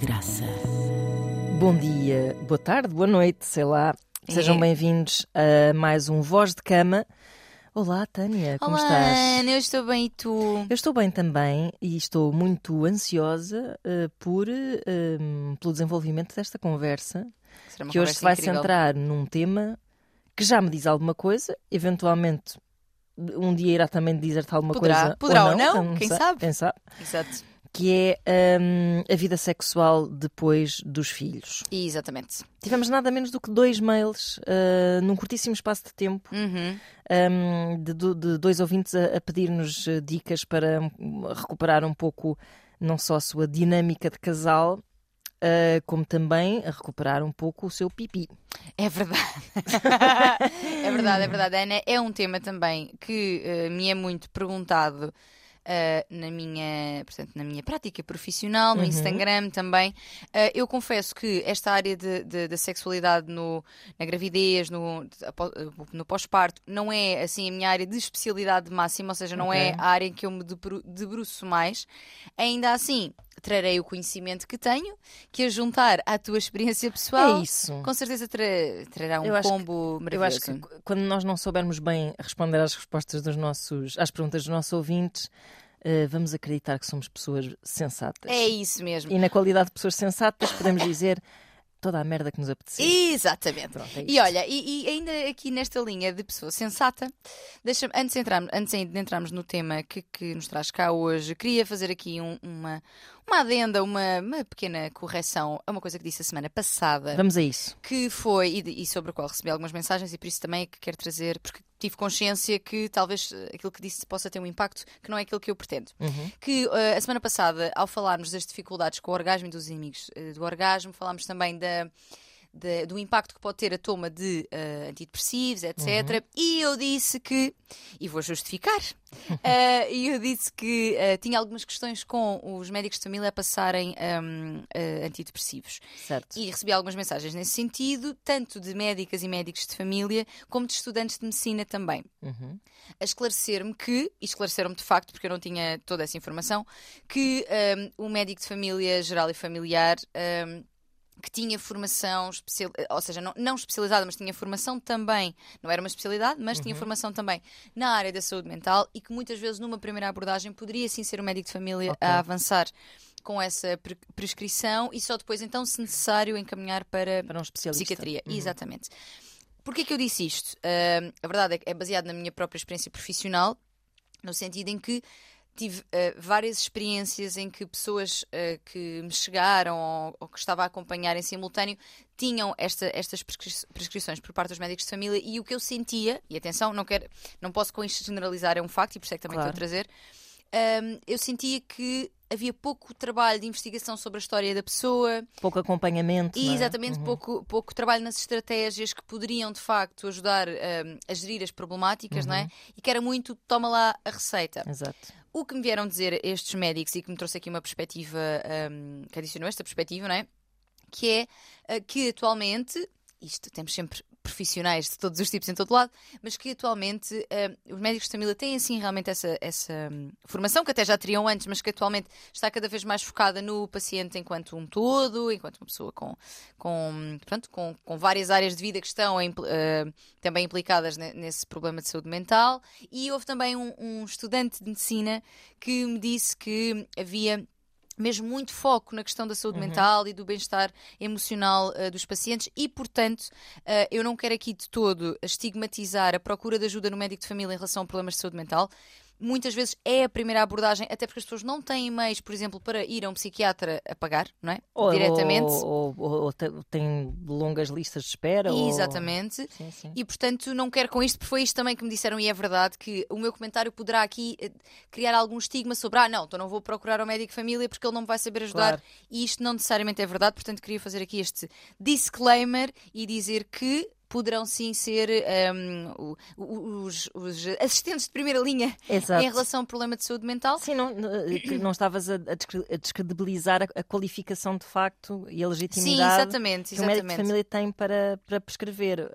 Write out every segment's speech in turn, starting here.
Graça. Bom dia, boa tarde, boa noite, sei lá. Sejam É. bem-vindos a mais um Voz de Cama. Olá, Tânia, como Olá, estás? Ana, eu estou bem e tu? Eu estou bem também e estou muito ansiosa eh, por, um, pelo desenvolvimento desta conversa, que hoje se conversa vai incrível. centrar num tema que já me diz alguma coisa, eventualmente um dia irá também dizer-te alguma Poderá, coisa. poderá ou ou não, não, quem sa- sabe? Quem sabe? Exato. Que é hum, a vida sexual depois dos filhos. Exatamente. Tivemos nada menos do que dois mails uh, num curtíssimo espaço de tempo Uhum. um, de, de dois ouvintes a, a pedir-nos uh, dicas para um, recuperar um pouco não só a sua dinâmica de casal, uh, como também a recuperar um pouco o seu pipi. É verdade. é verdade, é verdade, Ana. É um tema também que eh, me é muito perguntado. Eh, na minha, portanto, na minha prática profissional, no Uhum. Instagram também, Eh, eu confesso que esta área de- de- da sexualidade no, na gravidez, no, apó- no pós-parto, não é assim a minha área de especialidade máxima, ou seja, não Ok. é a área em que eu me debru- debruço mais. Ainda assim, trarei o conhecimento que tenho, que a juntar à tua experiência pessoal, É isso. com certeza tra- trará um acho que- combo Eu maravilhoso. acho que qu- quando nós não soubermos bem responder às respostas dos nossos, às perguntas dos nossos ouvintes, uh, vamos acreditar que somos pessoas sensatas. É isso mesmo. E na qualidade de pessoas sensatas podemos dizer toda a merda que nos apetecer. Exatamente. Pronto, é E olha, e, e ainda aqui nesta linha de pessoa sensata, deixa antes, de entrarmos, antes de entrarmos no tema que, que nos traz cá hoje, queria fazer aqui um- uma, uma adenda, uma, uma pequena correção a uma coisa que disse a semana passada. Vamos a isso. que foi, e, e sobre o qual recebi algumas mensagens, e por isso também é que quero trazer, porque tive consciência que talvez eh, aquilo que disse possa ter um impacto que não é aquilo que eu pretendo. Uhum. Que eh, a semana passada, ao falarmos das dificuldades com o orgasmo e dos inimigos eh, do orgasmo, falámos também da. Da- do impacto que pode ter a toma de eh, antidepressivos, etc. E eu disse que, e vou justificar, e eu disse que eh, tinha algumas questões com os médicos de família a passarem hum, eh, antidepressivos. Certo. E recebi algumas mensagens nesse sentido, tanto de médicas e médicos de família, como de estudantes de medicina também. Uhum. A esclarecer-me que, e esclareceram-me de facto, porque eu não tinha toda essa informação, que hum, o médico de família geral e familiar. hum, que tinha formação especial, ou seja, não, não especializada, mas tinha formação também, não era uma especialidade, mas tinha formação também na área da saúde mental e que muitas vezes numa primeira abordagem poderia sim ser o médico de família Ok. a avançar com essa pre- prescrição e só depois então, se necessário, encaminhar para Para um especialista. Psiquiatria, Uhum. exatamente. Porquê que eu disse isto? Ah, a verdade é que é baseado na minha própria experiência profissional, no sentido em que tive ah, várias experiências em que pessoas ah, que me chegaram ou, ou que estava a acompanhar em simultâneo tinham esta- estas prescri- prescrições por parte dos médicos de família e o que eu sentia, e atenção, não, quero, não posso com isto generalizar, é um facto e por isso é que também Claro. estou a trazer, ah, eu sentia que havia pouco trabalho de investigação sobre a história da pessoa, Pouco acompanhamento. e não é? exatamente Uhum. pouco, pouco trabalho nas estratégias que poderiam de facto ajudar hum, a gerir as problemáticas, não Uhum. é? E que era muito toma lá a receita. Exato. O que me vieram dizer estes médicos e que me trouxe aqui uma perspectiva hum, que adicionou esta perspectiva, não é? Que é ah, que atualmente, isto temos sempre profissionais de todos os tipos em todo lado, mas que atualmente ah, os médicos de família têm assim realmente essa, essa hum, formação que até já teriam antes, mas que atualmente está cada vez mais focada no paciente enquanto um todo, enquanto uma pessoa com, com, pronto, com, com várias áreas de vida que estão ah, também implicadas ne- nesse problema de saúde mental. E houve também um, um estudante de medicina que me disse que havia mesmo muito foco na questão da saúde mental e do bem-estar emocional uh, dos pacientes e, portanto, uh, eu não quero aqui de todo estigmatizar a procura de ajuda no médico de família em relação a problemas de saúde mental. Muitas vezes é a primeira abordagem, até porque as pessoas não têm meios, por exemplo, para ir a um psiquiatra a pagar, não é? Ou, Diretamente. Ou, ou, ou tem longas listas de espera. ou- Exatamente. Sim, sim. E portanto não quero com isto, porque foi isto também que me disseram, e é verdade que o meu comentário poderá aqui eh, criar algum estigma sobre, ah, não, então não vou procurar o médico família porque ele não me vai saber ajudar. Claro. E isto não necessariamente é verdade, portanto queria fazer aqui este disclaimer e dizer que. Poderão sim ser um, os, os, assistentes de primeira linha Exato. em relação ao problema de saúde mental. Sim, não, não estavas a, a descredibilizar a, a, qualificação de facto e a legitimidade sim, exatamente, exatamente. que o médico de família tem para, para prescrever.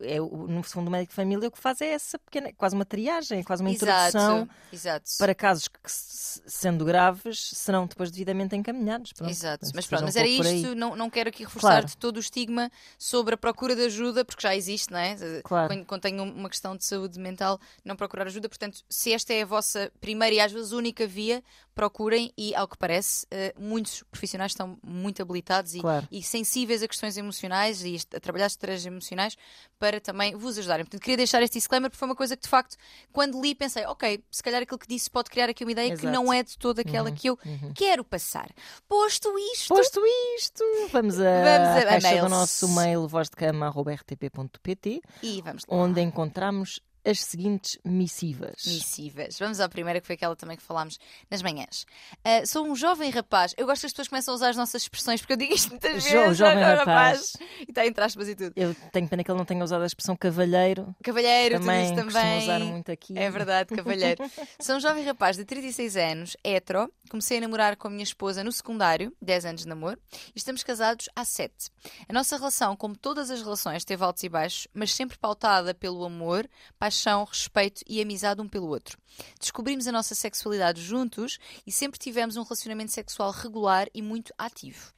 É, no fundo, o médico de família o que faz é essa pequena, quase uma triagem, quase uma introdução exato, para casos que, sendo graves, serão depois devidamente encaminhados. Pronto, exato, mas pronto, mas um era isto, não, não quero aqui reforçar claro. todo o estigma sobre a procura de ajuda, porque já existe, não é? Claro. Quando, quando tenho uma questão de saúde mental, não procurar ajuda. Portanto, se esta é a vossa primeira e às vezes única via, procurem e, ao que parece, uh, muitos profissionais estão muito habilitados e, claro. e, sensíveis a questões emocionais e a trabalhar estratégias emocionais para também vos ajudarem. Portanto, queria deixar este disclaimer porque foi uma coisa que, de facto, quando li, pensei, ok, se calhar aquilo que disse pode criar aqui uma ideia Exato. que não é de toda aquela uhum, que eu uhum. quero passar. Posto isto. Posto isto, vamos a, vamos a, mails. do nosso mail vozdecama.rtp.pt e onde encontramos as seguintes missivas. Missivas. Vamos à primeira, que foi aquela também que falámos nas manhãs. Uh, sou um jovem rapaz. Eu gosto que as pessoas começam a usar as nossas expressões, porque eu digo isto muitas Jo- vezes. jovem "Ah, rapaz." E está entre aspas e tudo. Eu tenho pena que ele não tenha usado a expressão cavalheiro. Cavalheiro, tudo Também costumo também. usar muito aqui. É verdade, cavalheiro. Sou um jovem rapaz de 36 anos, hetero. Comecei a namorar com a minha esposa no secundário, 10 anos de namoro, e estamos casados há 7. A nossa relação, como todas as relações, teve altos e baixos, mas sempre pautada pelo amor, paixão, respeito e amizade um pelo outro. Descobrimos a nossa sexualidade juntos e sempre tivemos um relacionamento sexual regular e muito ativo.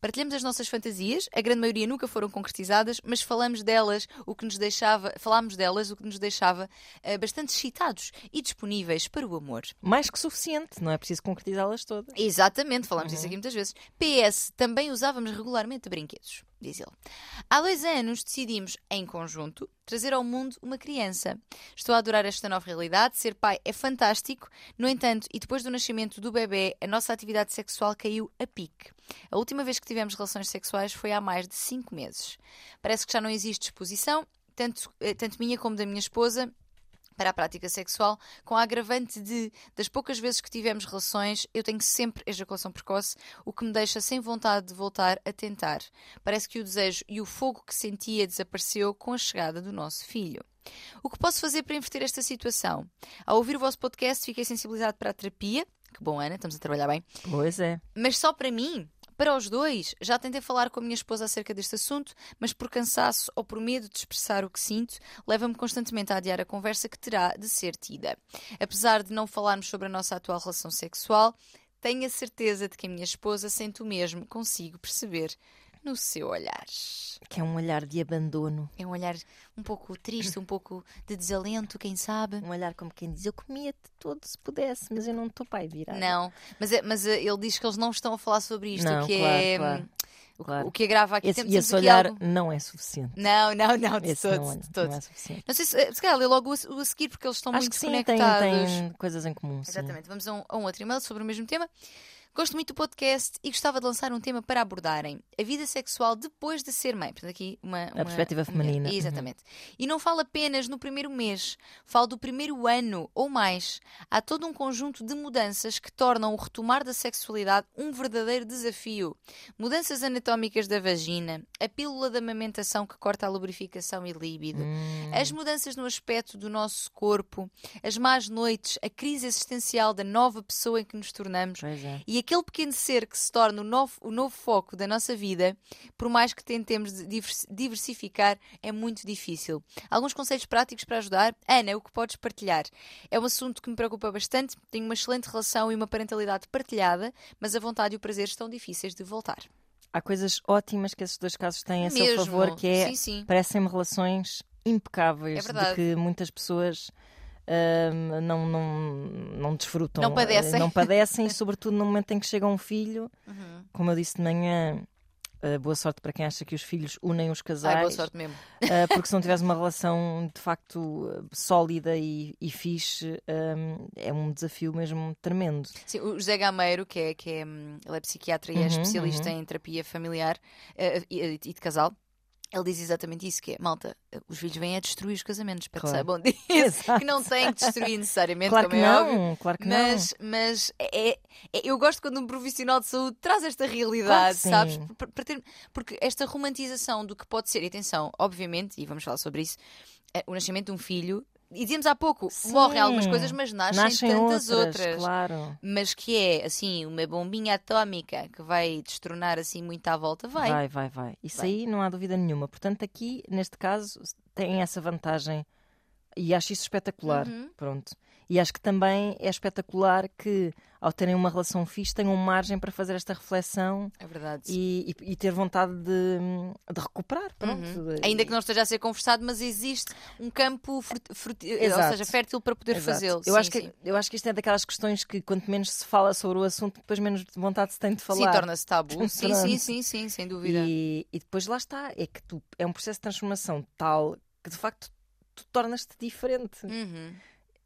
Partilhamos as nossas fantasias, a grande maioria nunca foram concretizadas, mas falamos delas, o que nos deixava, falámos delas, o que nos deixava eh, bastante excitados e disponíveis para o amor. Mais que suficiente, não é preciso concretizá-las todas. Exatamente, falamos disso aqui muitas vezes. PS, também usávamos regularmente brinquedos, diz ele. Há dois anos decidimos, em conjunto, trazer ao mundo uma criança. Estou a adorar esta nova realidade, ser pai é fantástico, no entanto, e depois do nascimento do bebê, a nossa atividade sexual caiu a pique. A última vez que tivemos relações sexuais foi há mais de 5 meses. Parece que já não existe disposição, tanto, eh, tanto minha como da minha esposa, para a prática sexual, com a agravante de, das poucas vezes que tivemos relações, eu tenho sempre ejaculação precoce, o que me deixa sem vontade de voltar a tentar. Parece que o desejo e o fogo que sentia desapareceu com a chegada do nosso filho. O que posso fazer para inverter esta situação? Ao ouvir o vosso podcast, fiquei sensibilizado para a terapia. Que bom, Ana, estamos a trabalhar bem. Pois é. Mas só para mim? Para os dois, já tentei falar com a minha esposa acerca deste assunto, mas por cansaço ou por medo de expressar o que sinto, leva-me constantemente a adiar a conversa que terá de ser tida. Apesar de não falarmos sobre a nossa atual relação sexual, tenho a certeza de que a minha esposa sente o mesmo, consigo perceber no seu olhar. Que é um olhar de abandono. É um olhar um pouco triste, um pouco de desalento, quem sabe? Um olhar como quem diz: Eu comia-te todo se pudesse, mas eu não estou pai virado. Não, mas, é- mas eh, ele diz que eles não estão a falar sobre isto, Não, o que claro, é. claro, o, claro. o que agrava aqui. Esse, Temos- e esse olhar algo- não é suficiente. Não, não, não, de Esse todo, não, é, de todo. não é suficiente. Não sei se, se calhar lê logo o a, seguir, porque eles estão Acho muito que sim, tem, conectados. tem coisas em comum. sim. Exatamente. Vamos a um, a um outro e-mail sobre o mesmo tema. Gosto muito do podcast e gostava de lançar um tema para abordarem a vida sexual depois de ser mãe. Portanto, aqui uma. uma- perspectiva feminina. Uhum. Exatamente. E não falo apenas no primeiro mês, falo do primeiro ano ou mais. Há todo um conjunto de mudanças que tornam o retomar da sexualidade um verdadeiro desafio. Mudanças anatómicas da vagina, a pílula da amamentação que corta a lubrificação e líbido, Hum, as mudanças no aspecto do nosso corpo, as más noites, a crise existencial da nova pessoa em que nos tornamos pois é. e aquele pequeno ser que se torna o novo, o novo foco da nossa vida, por mais que tentemos diversificar, é muito difícil. Alguns conselhos práticos para ajudar? Ana, o que podes partilhar? É um assunto que me preocupa bastante, tenho uma excelente relação e uma parentalidade partilhada, mas a vontade e o prazer estão difíceis de voltar. Há coisas ótimas que esses dois casos têm a seu Mesmo. favor, que é parecem-me relações impecáveis É de que muitas pessoas não, não, não desfrutam. Não padecem. Não padecem, e sobretudo no momento em que chega um filho, Uhum. como eu disse de manhã. eh, boa sorte para quem acha que os filhos unem os casais, Ai, boa sorte mesmo. eh, porque se não tiveres uma relação de facto eh, sólida e, e fixe, ahm, é um desafio mesmo tremendo. Sim, o José Gameiro, que é, que é, hum, ele é psiquiatra e é Uhum, especialista uhum. em terapia familiar eh, e, e de casal. Ele diz exatamente isso: que é, malta, os filhos vêm a destruir os casamentos, para Claro. que saibam disso. Que não têm que destruir necessariamente, Claro que como é óbvio. não, claro que Mas, mas é, é- eu gosto quando um profissional de saúde traz esta realidade, Claro sabes? Para- ter- porque esta romantização do que pode ser, e atenção, obviamente, e vamos falar sobre isso, é, o nascimento de um filho, e dizíamos há pouco, Sim. morrem algumas coisas, mas nascem, Nascem tantas outras, outras. claro. Mas que é, assim, uma bombinha atómica que vai destronar assim muito à volta, vai. Vai, vai, vai. Isso Vai. aí não há dúvida nenhuma. Portanto, aqui, neste caso, tem essa vantagem e acho isso espetacular. Uhum. Pronto. E acho que também é espetacular que, ao terem uma relação fixe, tenham margem para fazer esta reflexão É verdade. e, e- e ter vontade de, de recuperar. Pronto. Uhum. Ainda que não esteja a ser conversado, mas existe um campo ou seja, fértil para poder fazê-lo. Eu, Sim, acho que, sim. eu acho que isto é daquelas questões que, quanto menos se fala sobre o assunto, depois menos vontade se tem de falar. Sim, torna-se tabu. Sim, sim, sim, sim, sem dúvida. E, e depois lá está, é que tu é um processo de transformação tal que de facto tu tornas-te diferente. Uhum.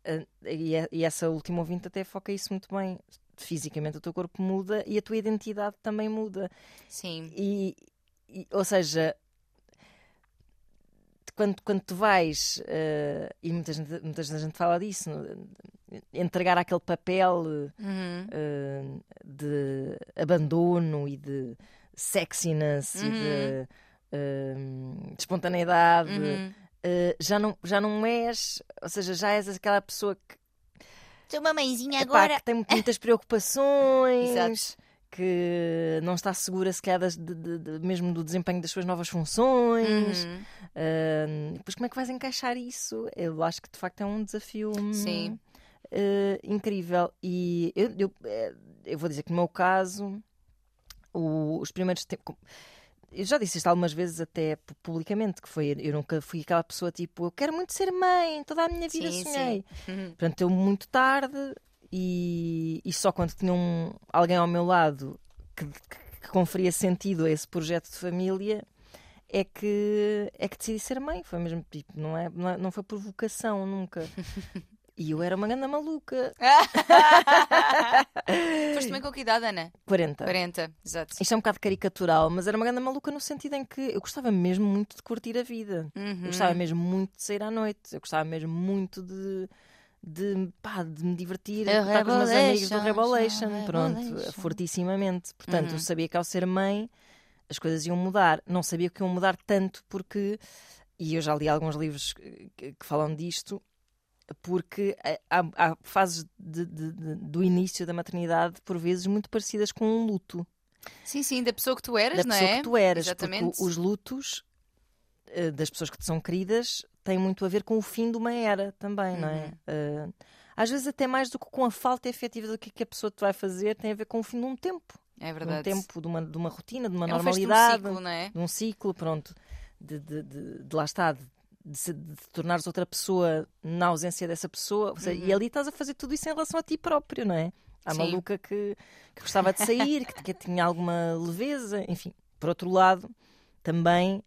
Ah, E, é- e essa última ouvinte até foca isso muito bem. Fisicamente o teu corpo muda e a tua identidade também muda. Sim. E, e- ou seja, quando, quando tu vais, eh, e muita gente, muita gente fala disso, entregar aquele papel Uhum. eh, de abandono e de sexiness e de, eh, de espontaneidade, Uhum. Eh, já, não, já não és, ou seja, já és aquela pessoa que, Sou uma mãezinha epá, agora. que tem muitas preocupações. Exato. Que não está segura sequer das- de- de- de- mesmo do desempenho das suas novas funções. Uhum. Ah, depois, como é que vais encaixar isso? Eu acho que de facto é um desafio hum, Sim. eh, incrível. E eu, eu, eh, eu vou dizer que no meu caso, o- os primeiros tempos. Eu já disse isto algumas vezes, até pu- publicamente, que foi. Eu nunca fui aquela pessoa tipo, eu quero muito ser mãe, toda a minha vida Sim, sonhei. Uhum. Portanto, eu muito tarde e, e só quando tinha um, alguém ao meu lado que, que- que conferia sentido a esse projeto de família é que, é que decidi ser mãe. Foi mesmo tipo, não, é, não, é- não foi por vocação nunca. E eu era uma grande maluca. Foste também com que idade, Ana? 40. 40, exato. Isto é um bocado caricatural, mas era uma grande maluca no sentido em que eu gostava mesmo muito de curtir a vida. Uhum. Eu gostava mesmo muito de sair à noite. Eu gostava mesmo muito de, de, pá, de me divertir, A de estar com os meus amigos do Revelation. Pronto, fortissimamente. Portanto, Uhum. eu sabia que ao ser mãe as coisas iam mudar. Não sabia que iam mudar tanto porque, e eu já li alguns livros que, que falam disto, porque há, há fases de- de- de- do início da maternidade, por vezes, muito parecidas com um luto Sim, sim, da pessoa que tu eras, da não pessoa é? que tu eras. Exatamente. Porque os lutos eh, das pessoas que te são queridas têm muito a ver com o fim de uma era também, não Uhum. é? Eh, às vezes até mais do que com a falta efetiva do que, a pessoa te vai fazer, tem a ver com o fim de um tempo. É De um verdade. tempo, de uma, de uma rotina, de uma é um fecho de um normalidade, ciclo, não é? de um ciclo, pronto. De, de, de, de lá está, de, de, se- de tornares outra pessoa na ausência dessa pessoa. Seja, E ali estás a fazer tudo isso em relação a ti próprio, não é? Há Sim. maluca que, que gostava de sair, que, que tinha alguma leveza, enfim. Por outro lado, também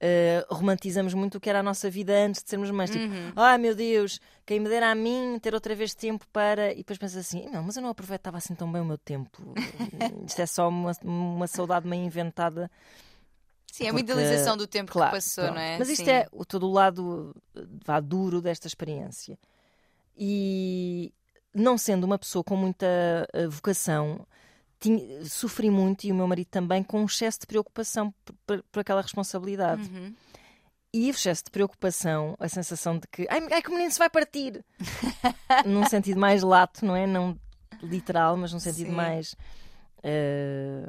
eh, romantizamos muito o que era a nossa vida antes de sermos mães. Tipo, Uhum. ai meu Deus, quem me dera a mim ter outra vez tempo para. E depois pensas assim, não, mas eu não aproveitava assim tão bem o meu tempo. Isto é só uma, uma saudade meio inventada. Sim, é uma idealização do tempo Claro, que passou, pronto. não é? Mas isto Sim. é o todo o lado vá, duro desta experiência. E não sendo uma pessoa com muita eh, vocação, tinha- sofri muito, e o meu marido também, com um excesso de preocupação por, por- por aquela responsabilidade. Uhum. E o excesso de preocupação, a sensação de que ai, ai que o menino se vai partir, num sentido mais lato, não é? Não literal, mas num sentido Sim. mais. eh,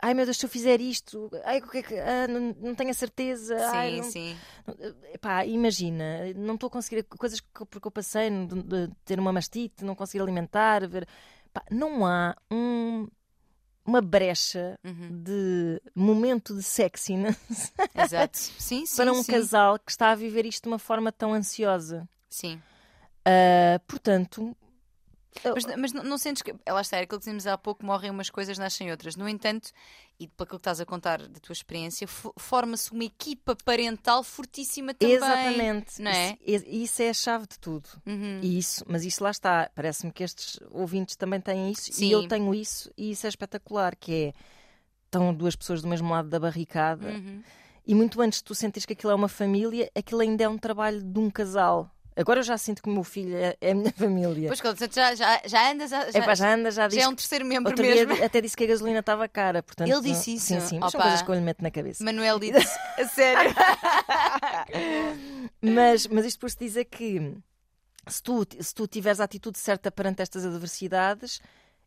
ai meu Deus, se eu fizer isto, ai, que é que- ah, não, não tenho a certeza. ai, Sim, não- sim. Epá, imagina, não estou a conseguir coisas que, porque eu passei, de, de ter uma mastite, não conseguir alimentar, ver. Pá, não há um- uma brecha Uhum. de momento de sexiness Exato. Sim, sim. para um sim. casal que está a viver isto de uma forma tão ansiosa. Sim. Ah, portanto, Mas, mas não, não sentes que. Lá está, era aquilo que dizíamos há pouco: morrem umas coisas, nascem outras. No entanto, e pelo que estás a contar da tua experiência, fo- forma-se uma equipa parental fortíssima também. exatamente. não é? Isso, isso é a chave de tudo. Uhum. Isso, mas isso lá está. Parece-me que estes ouvintes também têm isso Sim. e eu tenho isso e isso é espetacular, que é estão duas pessoas do mesmo lado da barricada Uhum. E muito antes de tu sentires que aquilo é uma família, aquilo ainda é um trabalho de um casal. Agora eu já sinto que o meu filho é, é a minha família. Pois quando já, já, já andas, já, é já anda, já já diz. é um terceiro membro mesmo. dia até disse que a gasolina estava cara. Portanto, Ele disse isso? Sim, sim, mas são coisas que eu lhe meto na cabeça. Manuel disse, a sério. Mas, mas isto por se dizer que se tu, se tu tiveres a atitude certa perante estas adversidades,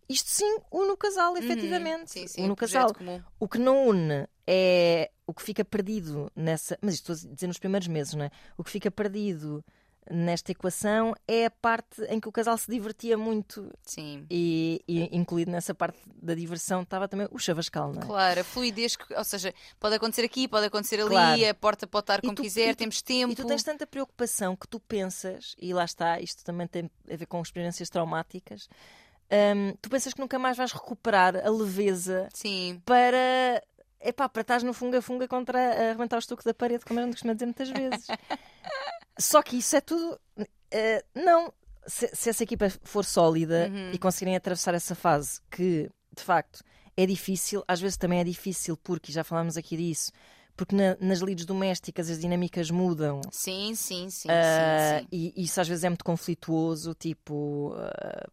isto sim une o casal, efetivamente. Uhum. Sim, sim, une o casal. comum. O que não une é o que fica perdido nessa. Mas isto estou a dizer nos primeiros meses, não é? O que fica perdido nesta equação é a parte em que o casal se divertia muito Sim. e, e incluído nessa parte da diversão estava também o chavascal, não é? Claro, a fluidez, ou seja, pode acontecer aqui, pode acontecer ali, Claro. a porta pode estar como tu- quiser, tu- temos tempo. E tu tens tanta preocupação que tu pensas, e lá está, isto também tem a ver com experiências traumáticas, hum, tu pensas que nunca mais vais recuperar a leveza Sim, para. Epá, para estás no funga-funga contra arrebentar o estuco da parede, como eu costumo dizer muitas vezes. Só que isso é tudo. eh, não. Se, se essa equipa for sólida Uhum. e conseguirem atravessar essa fase, que de facto é difícil, às vezes também é difícil, porque já falámos aqui disso, porque na- nas lides domésticas as dinâmicas mudam. sim, sim, sim, Ah, sim, sim. E isso às vezes é muito conflituoso, tipo. ah,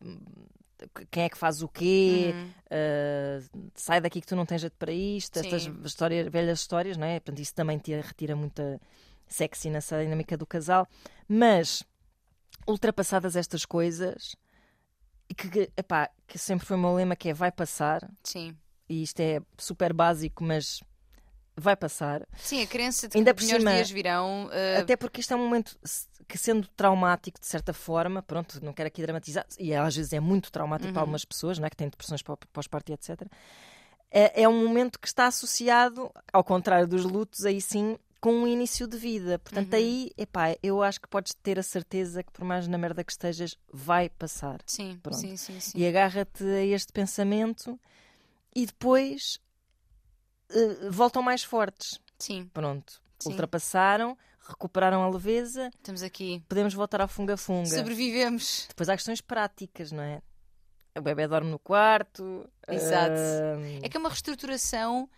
quem é que faz o quê? Uhum. Uh, sai daqui que tu não tens jeito para isto, estas Sim. histórias, velhas histórias, não é? Portanto, isso também te retira muita sexy nessa dinâmica do casal. Mas, ultrapassadas estas coisas, que, epá, que sempre foi o meu lema, que é vai passar, Sim. e isto é super básico, mas vai passar. Sim, a crença de Ainda que por melhores cima- dias virão. ah, Até porque isto é um momento que, sendo traumático de certa forma, pronto, não quero aqui dramatizar, e às vezes é muito traumático Uhum. para algumas pessoas, não é? que têm depressões pó- pós-parto etc. É, é um momento que está associado, ao contrário dos lutos, aí sim, com um início de vida. Portanto, Uhum. aí, epá, eu acho que podes ter a certeza que, por mais na merda que estejas, vai passar. sim, Pronto. sim, sim, sim. E agarra-te a este pensamento e depois eh, voltam mais fortes. Sim, Pronto, Sim. ultrapassaram, recuperaram a leveza, estamos aqui. podemos voltar ao funga-funga. Sobrevivemos. Depois há questões práticas, não é? O bebê dorme no quarto. Exato. ah, É que é uma reestruturação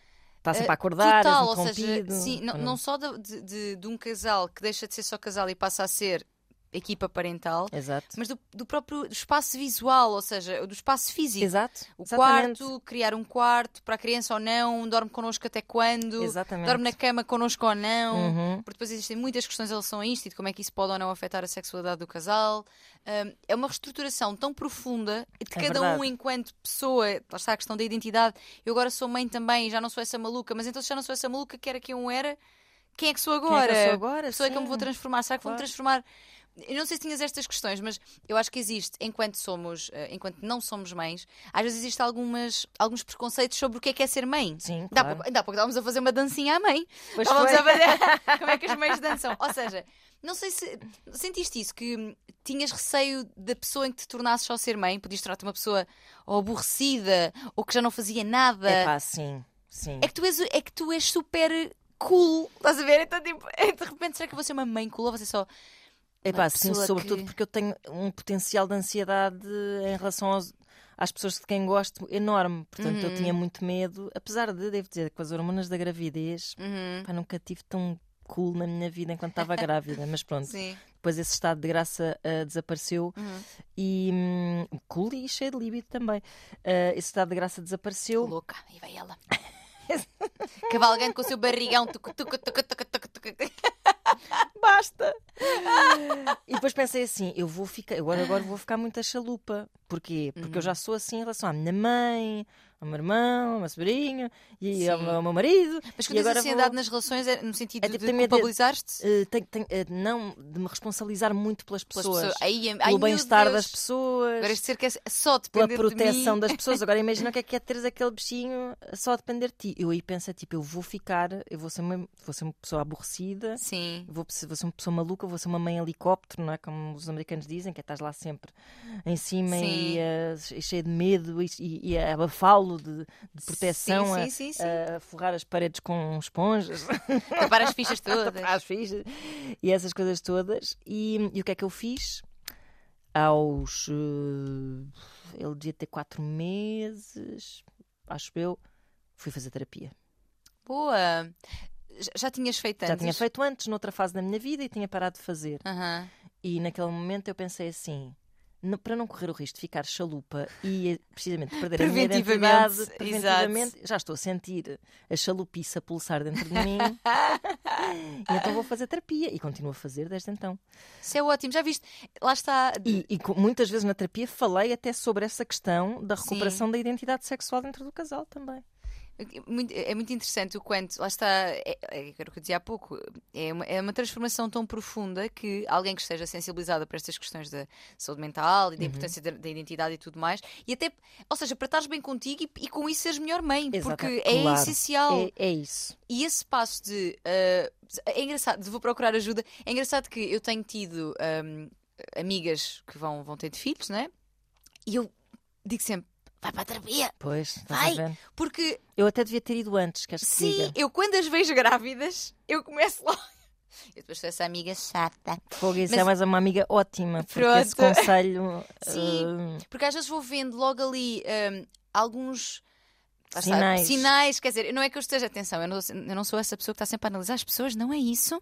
Sempre eh, a acordar, total, és ou seja, sim, não, não? só de- de- de um casal que deixa de ser só casal e passa a ser equipa parental, Exato. mas do, do próprio espaço visual, ou seja, do espaço físico. Exato. O Exatamente. quarto, criar um quarto para a criança ou não, dorme connosco até quando, Exatamente. dorme na cama connosco ou não. Uhum. Porque depois existem muitas questões em relação a isto e de como é que isso pode ou não afetar a sexualidade do casal. Hum, é uma reestruturação tão profunda de É cada verdade. um enquanto pessoa. Lá está a questão da identidade. Eu agora sou mãe também já não sou essa maluca, mas então se já não sou essa maluca, que era quem eu era, quem é que sou Quem agora? é que eu sou agora? A pessoa é que eu me vou transformar? Será que Claro. transformar? Eu não sei se tinhas estas questões, mas eu acho que existe, enquanto somos, eh, enquanto não somos mães, às vezes existe algumas, alguns preconceitos sobre o que é que é ser mãe. Sim, há claro. pouco, há pouco estávamos a fazer uma dancinha à mãe. Pois Estávamos foi. a fazer como é que as mães dançam. Ou seja, não sei se sentiste isso, que tinhas receio da pessoa em que te tornasses só ser mãe, podias tornar-te uma pessoa ou aborrecida ou que já não fazia nada. É pá, sim. Sim. É que tu és, é que tu és super cool, estás a ver? Então, tipo, de repente, será que eu vou ser uma mãe cool ou ser só. Epá, uma sim, pessoa sobretudo que- porque eu tenho um potencial de ansiedade em relação aos- às pessoas de quem gosto enorme. Portanto, Uhum. eu tinha muito medo, apesar de, devo dizer, com as hormonas da gravidez, Uhum. pá, nunca tive tão cool na minha vida enquanto estava grávida. Mas pronto, Sim. depois esse estado de graça ah, desapareceu Uhum. e hum, cool e cheio de libido também. Ah, esse estado de graça desapareceu. Louca, aí vai ela. Cavalgando com o seu barrigão. Tucu, tucu, tucu. Basta! e depois pensei assim: eu vou ficar, agora, agora vou ficar muito a chalupa. Porquê? Porque eu já sou assim em relação à minha mãe, ao meu irmão, ao meu sobrinho e ao meu, ao meu marido. Mas quando agora ansiedade vou- nas relações é no sentido É tipo, de de- culpabilizar-te? Tenho- eh, não de me responsabilizar muito pelas pelas pessoas, pessoas. Ai, ai, pelo bem-estar das pessoas. Agora este ser que é só pela depender de proteção mim. das pessoas. Agora imagina o que é que é teres aquele bichinho só a depender de ti. Eu aí penso, tipo, eu vou ficar, eu vou ser uma, vou ser uma pessoa aborrecida, Sim. Vou, ser- vou ser uma pessoa maluca, vou ser uma mãe helicóptero, não é? Como os americanos dizem, que é estás lá sempre em cima Sim. e, eh, e cheio de medo e, e, e a abafá-lo de, de proteção, Sim, a- sim, sim, sim. a, forrar as paredes com esponjas. Tapar as fichas todas. às fichas e essas coisas todas. E, o que é que eu fiz? Aos. eh, ele devia ter quatro meses, acho eu, fui fazer terapia. Boa. Já- tinhas feito antes? Já tinha feito antes, noutra fase da minha vida, e tinha parado de fazer. Aham. E naquele momento eu pensei assim. "N- Para não correr o risco de ficar chalupa e precisamente perder a minha identidade, preventivamente, já estou a sentir a chalupice a pulsar dentro de mim. então vou fazer terapia e continuo a fazer desde então. Isso é ótimo, já viste? Lá está. E, e muitas vezes na terapia falei até sobre essa questão da Sim. recuperação da identidade sexual dentro do casal também. Muito- é muito interessante o quanto, lá está, é, é, era o que eu dizia há pouco, é uma, é uma transformação tão profunda que alguém que esteja sensibilizado para estas questões da saúde mental e da Uhum. importância da, da identidade e tudo mais, e até, ou seja, para estares bem contigo e, e com isso seres melhor mãe, porque Exata- é claro. essencial. É, é isso. E esse passo de. ah, é engraçado, de vou procurar ajuda. É engraçado que eu tenho tido ahm, amigas que vão, vão ter filhos, não é? E eu digo sempre: vai para a terapia. Pois, Vai. Porque Eu até devia ter ido antes, queres que te Sim, eu quando as vejo grávidas, eu começo logo. Eu depois sou essa amiga chata. Fogo, isso Mas- é mais uma amiga ótima, porque Pronto. esse conselho. Sim. hum, Porque às vezes vou vendo logo ali hum, alguns. lá está, Sinais. sinais, quer dizer, não é que eu esteja, atenção, eu não, eu não sou essa pessoa que está sempre a analisar as pessoas, não é isso.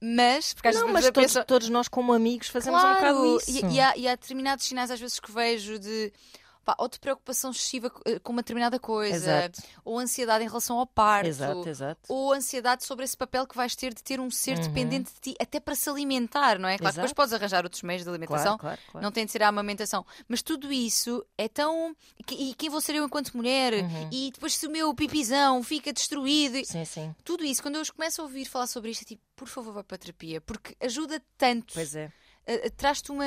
Mas, porque às Não, vezes mas todos, todos nós, como amigos, fazemos um claro, bocado isso. e, e há, e há determinados sinais às vezes que vejo de. Pá, ou de preocupação excessiva eh, com uma determinada coisa, Exato. ou ansiedade em relação ao parto, Exato, exato. ou ansiedade sobre esse papel que vais ter de ter um ser Uhum. dependente de ti, até para se alimentar, não é? Claro, que depois podes arranjar outros meios de alimentação, Claro, claro, não tem de ser a amamentação, mas tudo isso é tão. E quem vou ser eu enquanto mulher? Uhum. E depois se o meu pipizão fica destruído. Sim, sim. Tudo isso, quando eu começo a ouvir falar sobre isto, é tipo, por favor, vai para a terapia, porque ajuda tanto. Pois é. Uh, Traz-te uma,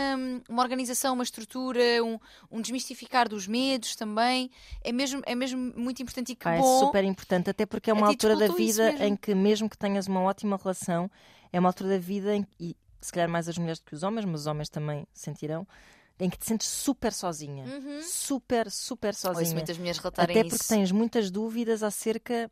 uma organização, uma estrutura, um, um desmistificar dos medos também. É mesmo, é mesmo muito importante e que é bom. super importante, até porque é uma altura da vida em que, mesmo que tenhas uma ótima relação, é uma altura da vida em que, e se calhar mais as mulheres do que os homens, mas os homens também sentirão, em que te sentes super sozinha. Super, super Ouço sozinha. Uhum. muitas mulheres relatarem Até porque isso. tens muitas dúvidas acerca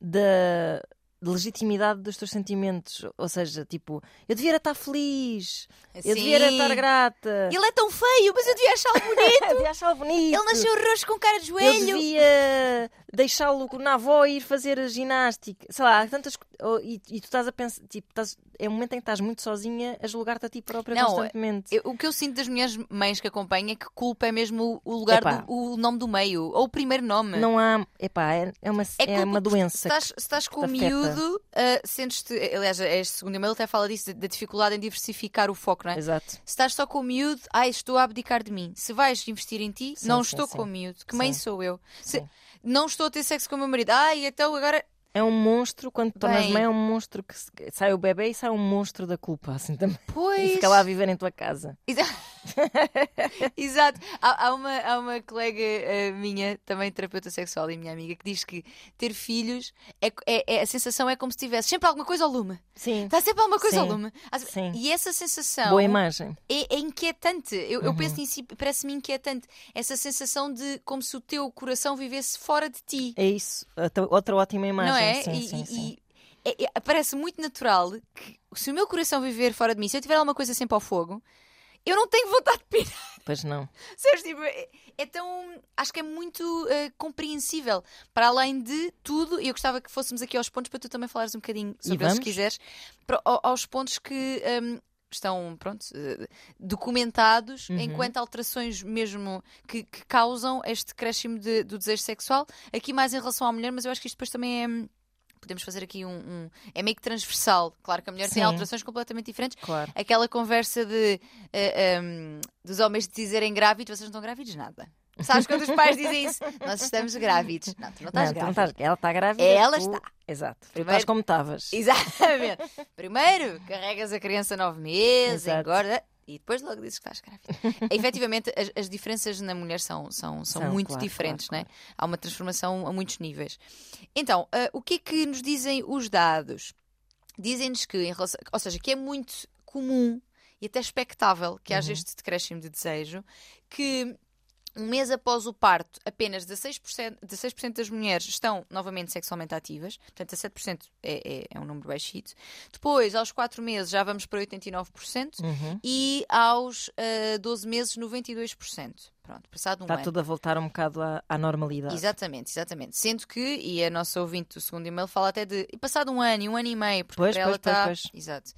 da legitimidade dos teus sentimentos. Ou seja, tipo, eu devia estar feliz, eu devia Sim. estar grata, Ele é tão feio, mas eu devia achá-lo bonito. eu devia achá-lo bonito. Ele nasceu roxo com cara de Eu joelho. devia deixá-lo na avó e ir fazer a ginástica. Sei lá, há tantas e, e tu estás a pensar, tipo, estás, é um momento em que estás muito sozinha a julgar-te a ti própria Não, constantemente. Eu- o que eu sinto das mulheres mães que acompanham é que culpa é mesmo o, lugar, do, o nome do meio, ou o primeiro nome. Não há. Epá, é, é uma, é culpa uma doença. Se estás, se estás com o te miúdo, ah, sentes-te. Aliás, este segundo e-mail até fala disso, da dificuldade em diversificar o foco, não é? Exato. Se estás só com o miúdo, ai, estou a abdicar de mim. Se vais investir em ti, Sim, não sim, estou sim. com o miúdo. Que mãe sou eu? Se- não estou a ter sexo com o meu marido. Ai, então agora. É um monstro, quando te tornas Bem. mãe, é um monstro que sai o bebê e sai um monstro da culpa, assim também. Pois. E fica lá a viver em tua casa. Exa- Exato. Há, há uma, há uma colega eh, minha, também terapeuta sexual e minha amiga, que diz que ter filhos é, é- é- a sensação é como se tivesse sempre alguma coisa ao lume. Sim. Está sempre alguma coisa ao Sim, lume. Há- sim. E essa sensação Boa imagem. é, é inquietante. Eu, eu Uhum. penso nisso e parece-me inquietante. Essa sensação de como se o teu coração vivesse fora de ti. É isso. Outra- Outra ótima imagem. não é? Sim, e, sim, e- sim. e- é- é- parece muito natural que se o meu coração viver fora de mim, se eu tiver alguma coisa sempre ao fogo, eu não tenho vontade de pirar. Pois não. Sabes, tipo, é, é tão. Acho que é muito eh, compreensível. Para além de tudo, e eu gostava que fôssemos aqui aos pontos para tu também falares um bocadinho sobre eles, se quiseres, para- ao- aos pontos que. ehm, Estão, pronto, eh, documentados Uhum. enquanto alterações mesmo que, que causam este crescimento de- do desejo sexual. Aqui mais em relação à mulher, mas eu acho que isto depois também é. Podemos fazer aqui um. um- é meio que transversal. Claro que a mulher tem Sim. alterações completamente diferentes, Claro. aquela conversa de eh, ehm, dos homens te dizerem grávidos, vocês não estão grávidos nada. Sabes quando os pais dizem isso? Nós estamos grávidos. Não, tu não estás Não, tu não grávida. estás- Ela está grávida. Ela tu- está. Exato. Tu Primeiro- estás como estavas. Exatamente. Primeiro carregas a criança nove meses, Exato. engorda e depois logo dizes que estás grávida. Efetivamente, as, as diferenças na mulher são, são, são, São, muito claro, diferentes, claro, né? Há uma transformação a muitos níveis. Então, ah, o que é que nos dizem os dados? Dizem-nos que, relação, ou seja, que é muito comum e até expectável que Uhum. haja este decréscimo de desejo, que um mês após o parto, apenas 16%, 16 das mulheres estão novamente sexualmente ativas, portanto, a 7% é, é, é um número baixito. Depois, aos 4 meses, já vamos para 89%, Uhum. e aos ah, 12 meses, 92%. Pronto, passado um Está ano. tudo a voltar um bocado à, à normalidade. Exatamente, exatamente. Sendo que, e a nossa ouvinte do segundo e-mail fala até de passado um ano e um ano e meio, porque Pois, ela pois, pois, está. pois. Exato.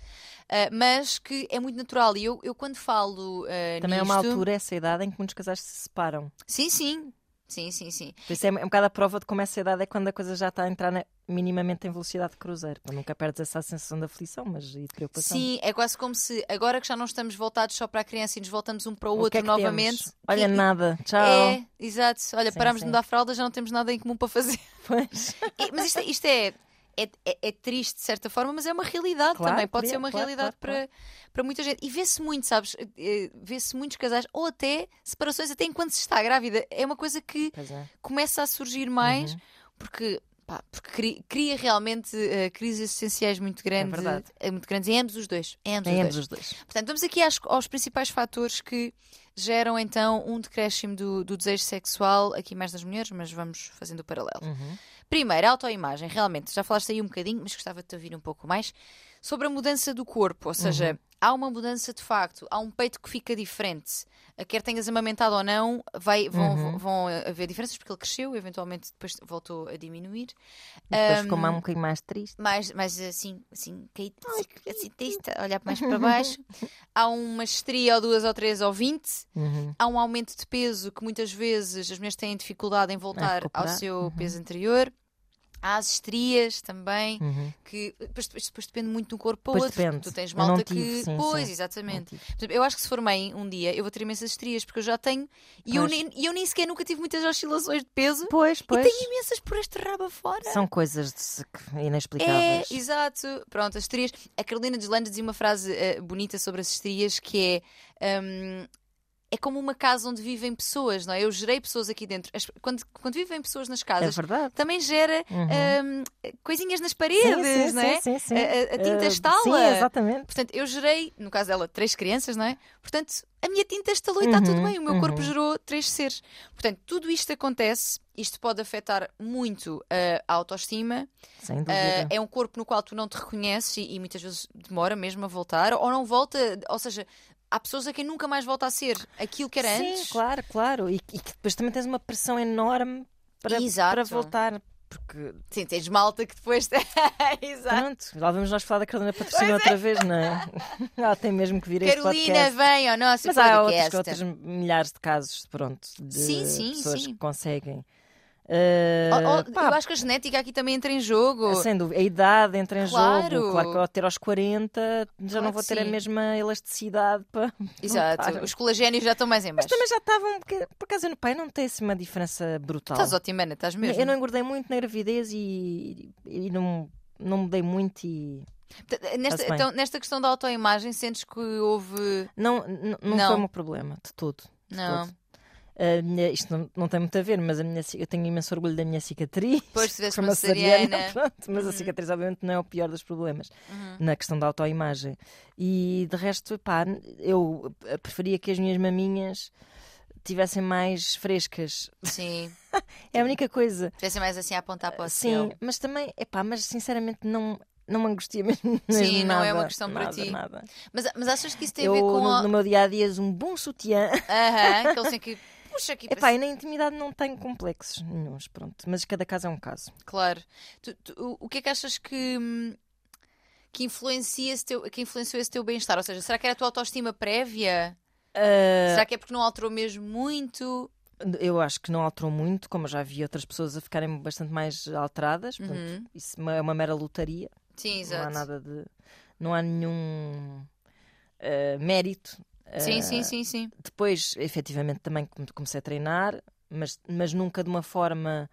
Ah, mas que é muito natural. E eu, eu quando falo. ah, Também é uma nisto- altura, essa idade, em que muitos casais se separam. Sim, sim. Sim, sim, sim. Por isso é um bocado a prova de como essa idade é quando a coisa já está a entrar na- minimamente em velocidade de cruzeiro. Pá, nunca perdes essa sensação de aflição mas, e de preocupação. Sim, é quase como se agora que já não estamos voltados só para a criança e nos voltamos um para o O outro que é novamente. temos? Olha, nada. Tchau. É, exato. Olha, Sim, parámos de sim. mudar a fralda, já não temos nada em comum para fazer. Pois. E- Mas isto, é- isto é, é, é- é triste de certa forma, mas é uma realidade Claro, também. Pode ser uma claro, realidade claro, para, para muita gente. E vê-se muito, sabes? Eh, eh, Vê-se muitos casais, ou até separações, até enquanto se está grávida. É uma coisa que é. começa a surgir mais Uhum. porque. pá, porque cri- cria realmente eh, crises existenciais muito grandes, verdade. eh, muito grandes em ambos os dois. Em ambos os ambos dois. os dois. Portanto, vamos aqui às- aos principais fatores que geram então um decréscimo do, do desejo sexual, aqui mais das mulheres, mas vamos fazendo o paralelo. Uhum. Primeiro, a autoimagem, realmente, já falaste aí um bocadinho, mas gostava de te ouvir um pouco mais sobre a mudança do corpo, ou seja, há uma mudança de facto, há um peito que fica diferente. Quer tenhas amamentado ou não, vai, vão, Uhum. vão haver diferenças porque ele cresceu, eventualmente depois voltou a diminuir. Depois Um, ficou um bocadinho mais triste. mais, mais assim, assim, caído, assim, triste, olhar mais para baixo. Há uma estria ou duas ou três ou vinte. Uhum. Há um aumento de peso que muitas vezes as mulheres têm dificuldade em voltar ao seu Uhum. peso anterior. Há as estrias também, Uhum. que depois, depois- depende muito um corpo para Pois outro. depende. Tu tens malta tive, que. sim, pois, sim. exatamente. Exemplo, eu acho que se for mãe um dia, eu vou ter imensas estrias, porque eu já tenho. E eu nem, e eu nem sequer nunca tive muitas oscilações de peso. Pois, E pois. tenho imensas por este rabo fora. São coisas de- que- É, inexplicáveis. exato. Pronto, as estrias. A Carolina Deslandes dizia uma frase eh, bonita sobre as estrias que é. hum, é como uma casa onde vivem pessoas, não é? Eu gerei pessoas aqui dentro. As- quando, quando vivem pessoas nas É casas, verdade. também gera Uhum. hum, coisinhas nas paredes, sim, sim, não é? sim, sim, sim. A- a- tinta Eh, estala. Sim, exatamente. Portanto, eu gerei, no caso dela, três crianças, não é? Portanto, a minha tinta estalou e está tudo Uhum, bem. O meu corpo uhum. gerou três seres. Portanto, tudo isto acontece. Isto pode afetar muito a autoestima. Sem dúvida. Uh, é um corpo no qual tu não te reconheces e, e muitas vezes demora mesmo a voltar, ou não volta, ou seja, há pessoas a quem nunca mais volta a ser aquilo que era Sim, antes. claro, claro. E, e que depois também tens uma pressão enorme para, Exato. para voltar. Porque, Sim, tens malta que depois. Exato. pronto, lá vamos nós falar da Carolina Patrocínio outra vez, não é? Ela tem mesmo que vir a este Carolina, podcast. vem ao nosso Mas há outros, podcast. outros milhares de casos, pronto, de Sim, sim, pessoas sim. que conseguem. Eh, Oh, oh, eu acho que a genética aqui também entra em jogo. Sem dúvida. A idade entra em Claro. jogo. Claro que ao ter aos 40 já Claro não vou ter a sim. mesma elasticidade para. Exato. Os colagénios já estão mais em Mas baixo. também já estavam. Por acaso, no pai não tem assim uma diferença brutal. Estás ótima, Ana, estás mesmo. Eu não engordei muito na gravidez e, e não, não mudei muito e. Nesta, então, nesta questão da autoimagem, sentes que houve. Não, n- não, Não. foi o meu problema, de todo. de Não. todo. A minha- isto não, não tem muito a ver, mas a minha, eu tenho imenso orgulho da minha cicatriz. Pois, se Foi uma cesariana. pronto, mas a Uhum. cicatriz, obviamente, não é o pior dos problemas Uhum. na questão da autoimagem. E de resto, pá, eu preferia que as minhas maminhas tivessem mais frescas. Sim. É a única coisa. Tivessem mais assim a apontar para o Sim, céu. mas também, epá, mas sinceramente não, não me angustia mesmo. Sim, mesmo não é nada, uma questão para nada, ti. Nada. Mas, mas achas que isso tem Eu, a ver com no, a... no meu dia a dia, um bom sutiã. Aham, aquele sem que puxa aqui para Epá, e na intimidade não tenho complexos nenhums, pronto. Mas cada caso é um caso. Claro. Tu- tu- o- que é que achas que, hum, que, influencia esse teu, que influenciou esse teu bem-estar? Ou seja, será que era a tua autoestima prévia? Ah, Será que é porque não alterou mesmo muito? Eu acho que não alterou muito, como eu já vi outras pessoas a ficarem bastante mais alteradas. Portanto, Uhum. isso é uma mera lotaria. Sim, Não há exato. nada de. Não há nenhum ah, mérito. Sim, Ah, sim, sim, sim. Depois, efetivamente, também come- comecei a treinar, mas, mas nunca de uma forma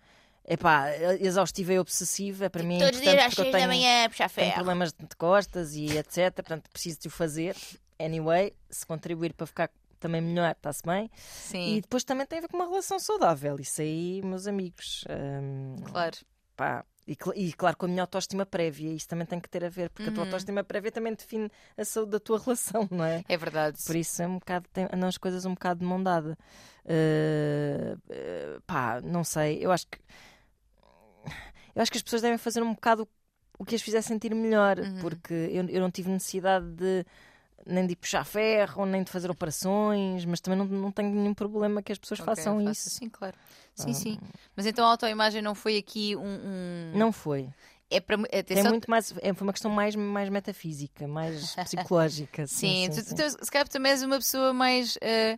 epá, exaustiva e obsessiva. Para mim é Todos os dias às porque eu 6 da tenho, manhã, puxar tenho ferro. problemas de costas e etc. Portanto, preciso de o fazer. Anyway, se contribuir para ficar também melhor, está-se bem. Sim, E depois também tem a ver com uma relação saudável. Isso aí, meus amigos. hum, claro. pá, e, e claro, com a minha autoestima prévia, isso também tem que ter a ver, porque a tua Uhum. autoestima prévia também define a saúde da tua relação, não é? É verdade. Por isso é um bocado, tem, andam as coisas um bocado de mão dada. Uh, uh, pá, não sei, eu acho que eu acho que as pessoas devem fazer um bocado o que as fizesse sentir melhor, Uhum. porque eu, eu não tive necessidade de nem de ir puxar ferro, nem de fazer operações, mas também não, não tenho nenhum problema que as pessoas Ok, façam faço, isso. Sim, claro. Sim, sim. Mas então a autoimagem não foi aqui um. um- Não foi. É para. É Atenção, muito mais, é, foi uma questão mais, mais metafísica, mais psicológica. Sim, sim, tu, sim, tu- se calhar também és uma pessoa mais eh,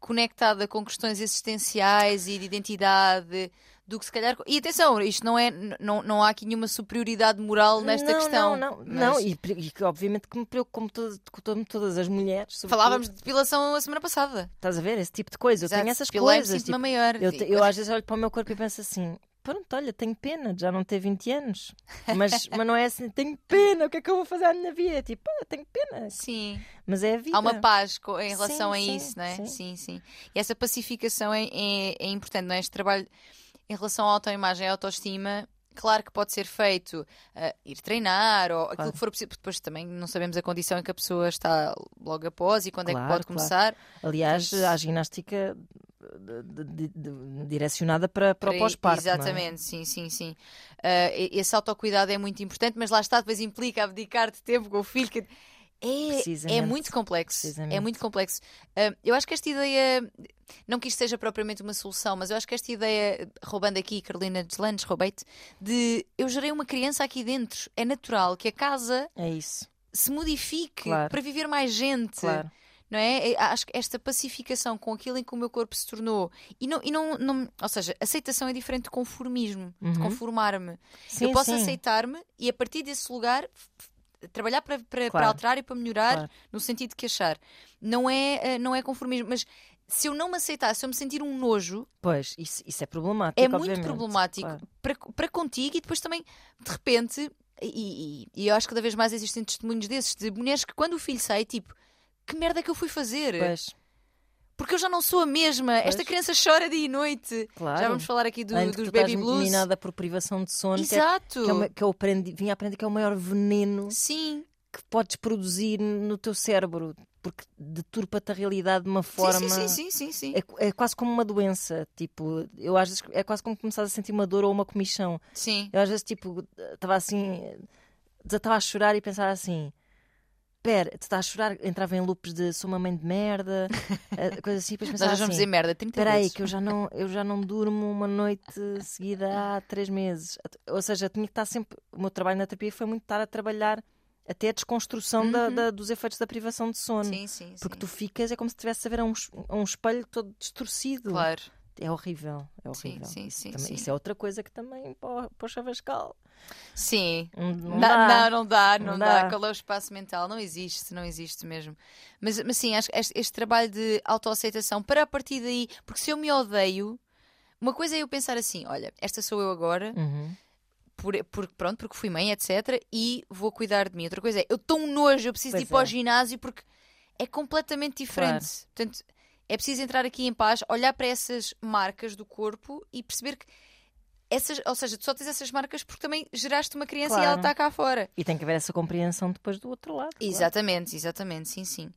conectada com questões existenciais e de identidade do que se calhar. E atenção, isto não é. Não, não há aqui nenhuma superioridade moral nesta não, questão. Não, não, mas não. E, e obviamente que me preocupa como, todo- como todas as mulheres. sobretudo. Falávamos de depilação a semana passada. Estás a ver? Esse tipo de coisa. Eu Exato. tenho essas Depilar-me, coisas. tipo, maior. eu, te- eu às vezes olho para o meu corpo e penso assim: pronto, olha, tenho pena de já não ter 20 anos. Mas, mas não é assim, tenho pena, o que é que eu vou fazer à minha vida? Tipo, ah, tenho pena. Sim. Mas é a vida. Há uma paz em relação Sim, a sim, isso, não é? sim. Sim, sim. E essa pacificação é, é, é importante, não é? Este trabalho em relação à autoimagem e à autoestima. Claro que pode ser feito ah, ir treinar ou aquilo Claro. que for possível, porque depois também não sabemos a condição em que a pessoa está logo após e quando é que Claro, pode claro. começar. Aliás, Portanto, há ginástica de- de- de- direcionada para, para o pós-parto. é? Exatamente, sim, sim, sim. Ah, e- esse autocuidado é muito importante, mas lá está, depois implica abdicar de tempo com o filho. Que... É, é muito complexo. É muito complexo. Ah, eu acho que esta ideia, não que isto seja propriamente uma solução, mas eu acho que esta ideia, roubando aqui Carolina Deslandes, roubei-te, de eu gerei uma criança aqui dentro. É natural que a casa É se modifique Claro. para viver mais gente claro. não é? É, Acho que esta pacificação com aquilo em que o meu corpo se tornou e não, e não, não ou seja, aceitação é diferente de conformismo, de Uhum. conformar-me. Sim, Eu posso aceitar-me e a partir desse lugar trabalhar para, para, para Claro. alterar e para melhorar Claro. no sentido que achar. Não é, eh, não é conformismo, mas se eu não me aceitar, se eu me sentir um nojo, Pois, isso, isso é problemático. é muito problemático claro. para, para contigo e depois também, de repente, e, e- e eu acho que cada vez mais existem testemunhos desses, de mulheres que quando o filho sai, tipo, que merda que eu fui fazer? Pois, Porque eu já não sou a mesma. Esta Pois. criança chora dia e noite. claro. Já vamos falar aqui do- Além dos baby blues. minada por privação de sono, que, é, Exato. que, é uma- que eu aprendi, vim a aprender que é o maior veneno Sim. que podes produzir no teu cérebro, porque deturpa-te a realidade de uma forma. Sim, sim, sim, sim. É, é quase como uma doença, tipo, eu às vezes é quase como começar a sentir uma dor ou uma comichão. Sim. Eu às vezes, tipo, estava assim, estava a chorar e pensava assim: Pera, tu estás a chorar? Entrava em loops de sou uma mãe de merda, eh, coisa assim, depois Nós pensava já vamos assim: dizer merda 30 Espera aí, que eu já, não, eu já não durmo uma noite seguida há três meses. Ou seja, tinha que estar sempre. O meu trabalho na terapia foi muito estar a trabalhar até a desconstrução da- Uhum. da- dos efeitos da privação de sono. Sim, sim, Porque sim. tu ficas, é como se estivesse a ver a um, um espelho todo distorcido. Claro. É horrível, é Sim, horrível. sim, isso, sim, também- sim. isso é outra coisa que também para o, para o chavascal. Sim. Não, não dá. não, não dá, não, Não dá. dá. Qual é o espaço mental? Não existe, não existe mesmo. Mas, mas sim, acho que este, este trabalho de autoaceitação, para a partir daí, porque se eu me odeio, uma coisa é eu pensar assim: olha, esta sou eu agora, Uhum. por, por- pronto, porque fui mãe, etc. E vou cuidar de mim. Outra coisa é, eu estou um nojo, eu preciso de ir Pois para o é. ginásio porque é completamente diferente. Portanto, é preciso entrar aqui em paz, olhar para essas marcas do corpo e perceber que essas, ou seja, tu só tens essas marcas porque também geraste uma criança e ela Claro. está cá fora. E tem que haver essa compreensão depois do outro lado. claro. Exatamente, exatamente, sim, sim.